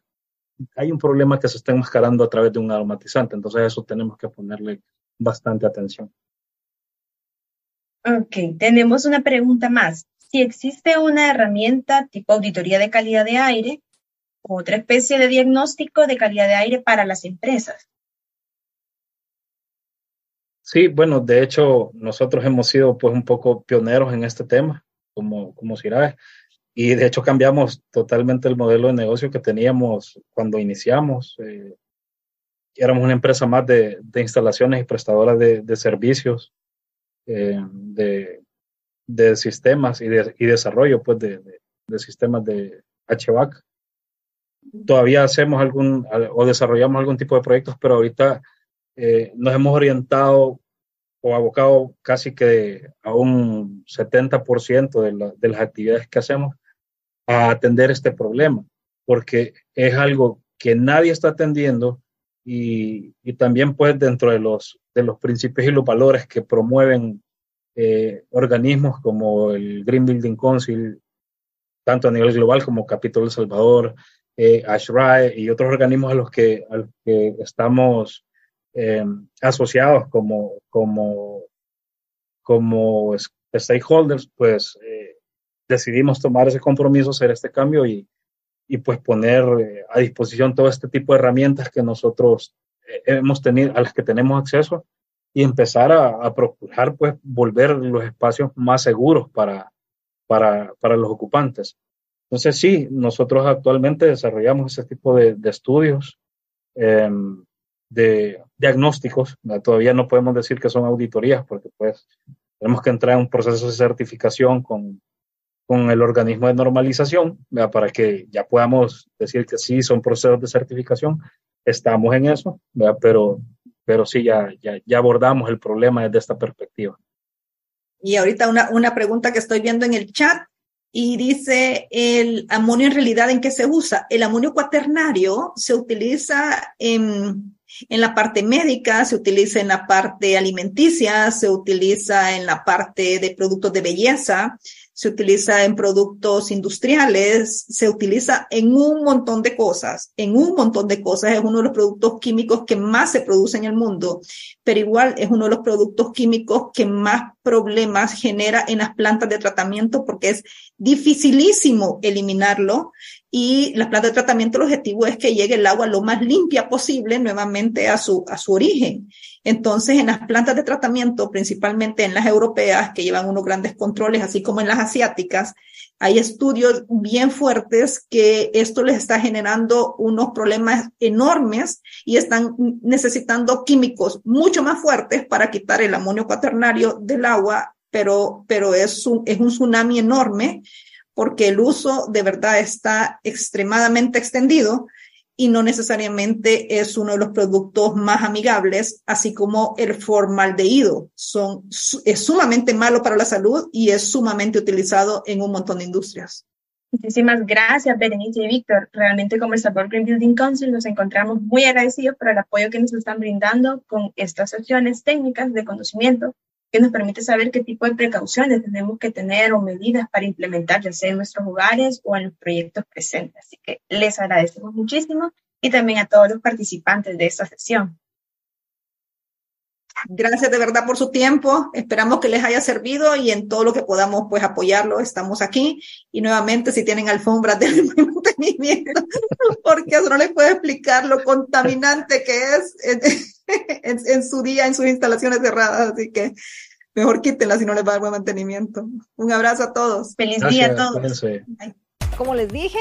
hay un problema que se está enmascarando a través de un aromatizante, entonces a eso tenemos que ponerle bastante atención. Ok, tenemos una pregunta más. Si existe una herramienta tipo auditoría de calidad de aire o otra especie de diagnóstico de calidad de aire para las empresas. Sí, bueno, de hecho, nosotros hemos sido pues un poco pioneros en este tema. como, como. Y de hecho cambiamos totalmente el modelo de negocio que teníamos cuando iniciamos. Eh, éramos una empresa más de, instalaciones y prestadoras de, de servicios, eh, de, de, sistemas y, de, y desarrollo pues, de, sistemas de HVAC. Todavía hacemos algún o desarrollamos algún tipo de proyectos, pero ahorita eh, nos hemos orientado o abocado casi que a un 70% de, la, de las actividades que hacemos a atender este problema, porque es algo que nadie está atendiendo y, y, también pues dentro de los, de los principios y los valores que promueven eh, organismos como el Green Building Council, tanto a nivel global como Capítulo El Salvador, eh, ASHRAE y otros organismos a los que, a que estamos eh, asociados como, como, como stakeholders, pues eh, decidimos tomar ese compromiso, hacer este cambio y, y pues poner a disposición todo este tipo de herramientas que nosotros hemos tenido, a las que tenemos acceso y empezar a, a, procurar pues volver los espacios más seguros para, para, para los ocupantes. Entonces sí, nosotros actualmente desarrollamos ese tipo de, de estudios, eh, de diagnósticos. Todavía no podemos decir que son auditorías porque pues tenemos que entrar en un proceso de certificación con, con el organismo de normalización, ¿verdad? para que ya podamos decir que sí son procesos de certificación. Estamos en eso, ¿verdad? pero, pero sí, ya, ya, ya abordamos el problema desde esta perspectiva. Y ahorita una, una pregunta que estoy viendo en el chat y dice el amonio en realidad en qué se usa. El amonio cuaternario se utiliza en, en la parte médica, se utiliza en la parte alimenticia, se utiliza en la parte de productos de belleza, se utiliza en productos industriales, se utiliza en un montón de cosas, en un montón de cosas. Es uno de los productos químicos que más se produce en el mundo, pero igual es uno de los productos químicos que más problemas genera en las plantas de tratamiento porque es dificilísimo eliminarlo y las plantas de tratamiento, el objetivo es que llegue el agua lo más limpia posible nuevamente a su, a su origen. Entonces, en las plantas de tratamiento, principalmente en las europeas, que llevan unos grandes controles, así como en las asiáticas, hay estudios bien fuertes que esto les está generando unos problemas enormes y están necesitando químicos mucho más fuertes para quitar el amonio cuaternario del agua, pero, pero es un, es un tsunami enorme porque el uso de verdad está extremadamente extendido y no necesariamente es uno de los productos más amigables, así como el formaldehído. Son, es sumamente malo para la salud y es sumamente utilizado en un montón de industrias. Muchísimas gracias, Berenice y Víctor. Realmente como el Green Building Council nos encontramos muy agradecidos por el apoyo que nos están brindando con estas sesiones técnicas de conocimiento que nos permite saber qué tipo de precauciones tenemos que tener o medidas para implementar, ya sea en nuestros hogares o en los proyectos presentes. Así que les agradecemos muchísimo y también a todos los participantes de esta sesión. Gracias de verdad por su tiempo. Esperamos que les haya servido y en todo lo que podamos pues apoyarlo, estamos aquí. Y nuevamente si tienen alfombras de mantenimiento, porque eso no les puedo explicar lo contaminante que es en, en, su día, en sus instalaciones cerradas. Así que mejor quítenla si no les va a dar buen mantenimiento. Un abrazo a todos. Feliz día a todos. Como les dije,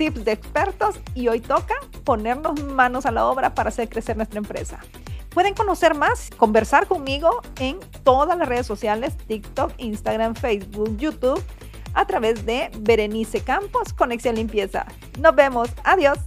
tips de expertos y hoy toca ponernos manos a la obra para hacer crecer nuestra empresa. Pueden conocer más, conversar conmigo en todas las redes sociales, TikTok, Instagram, Facebook, YouTube, a través de Berenice Campos, Conexión Limpieza. Nos vemos. Adiós.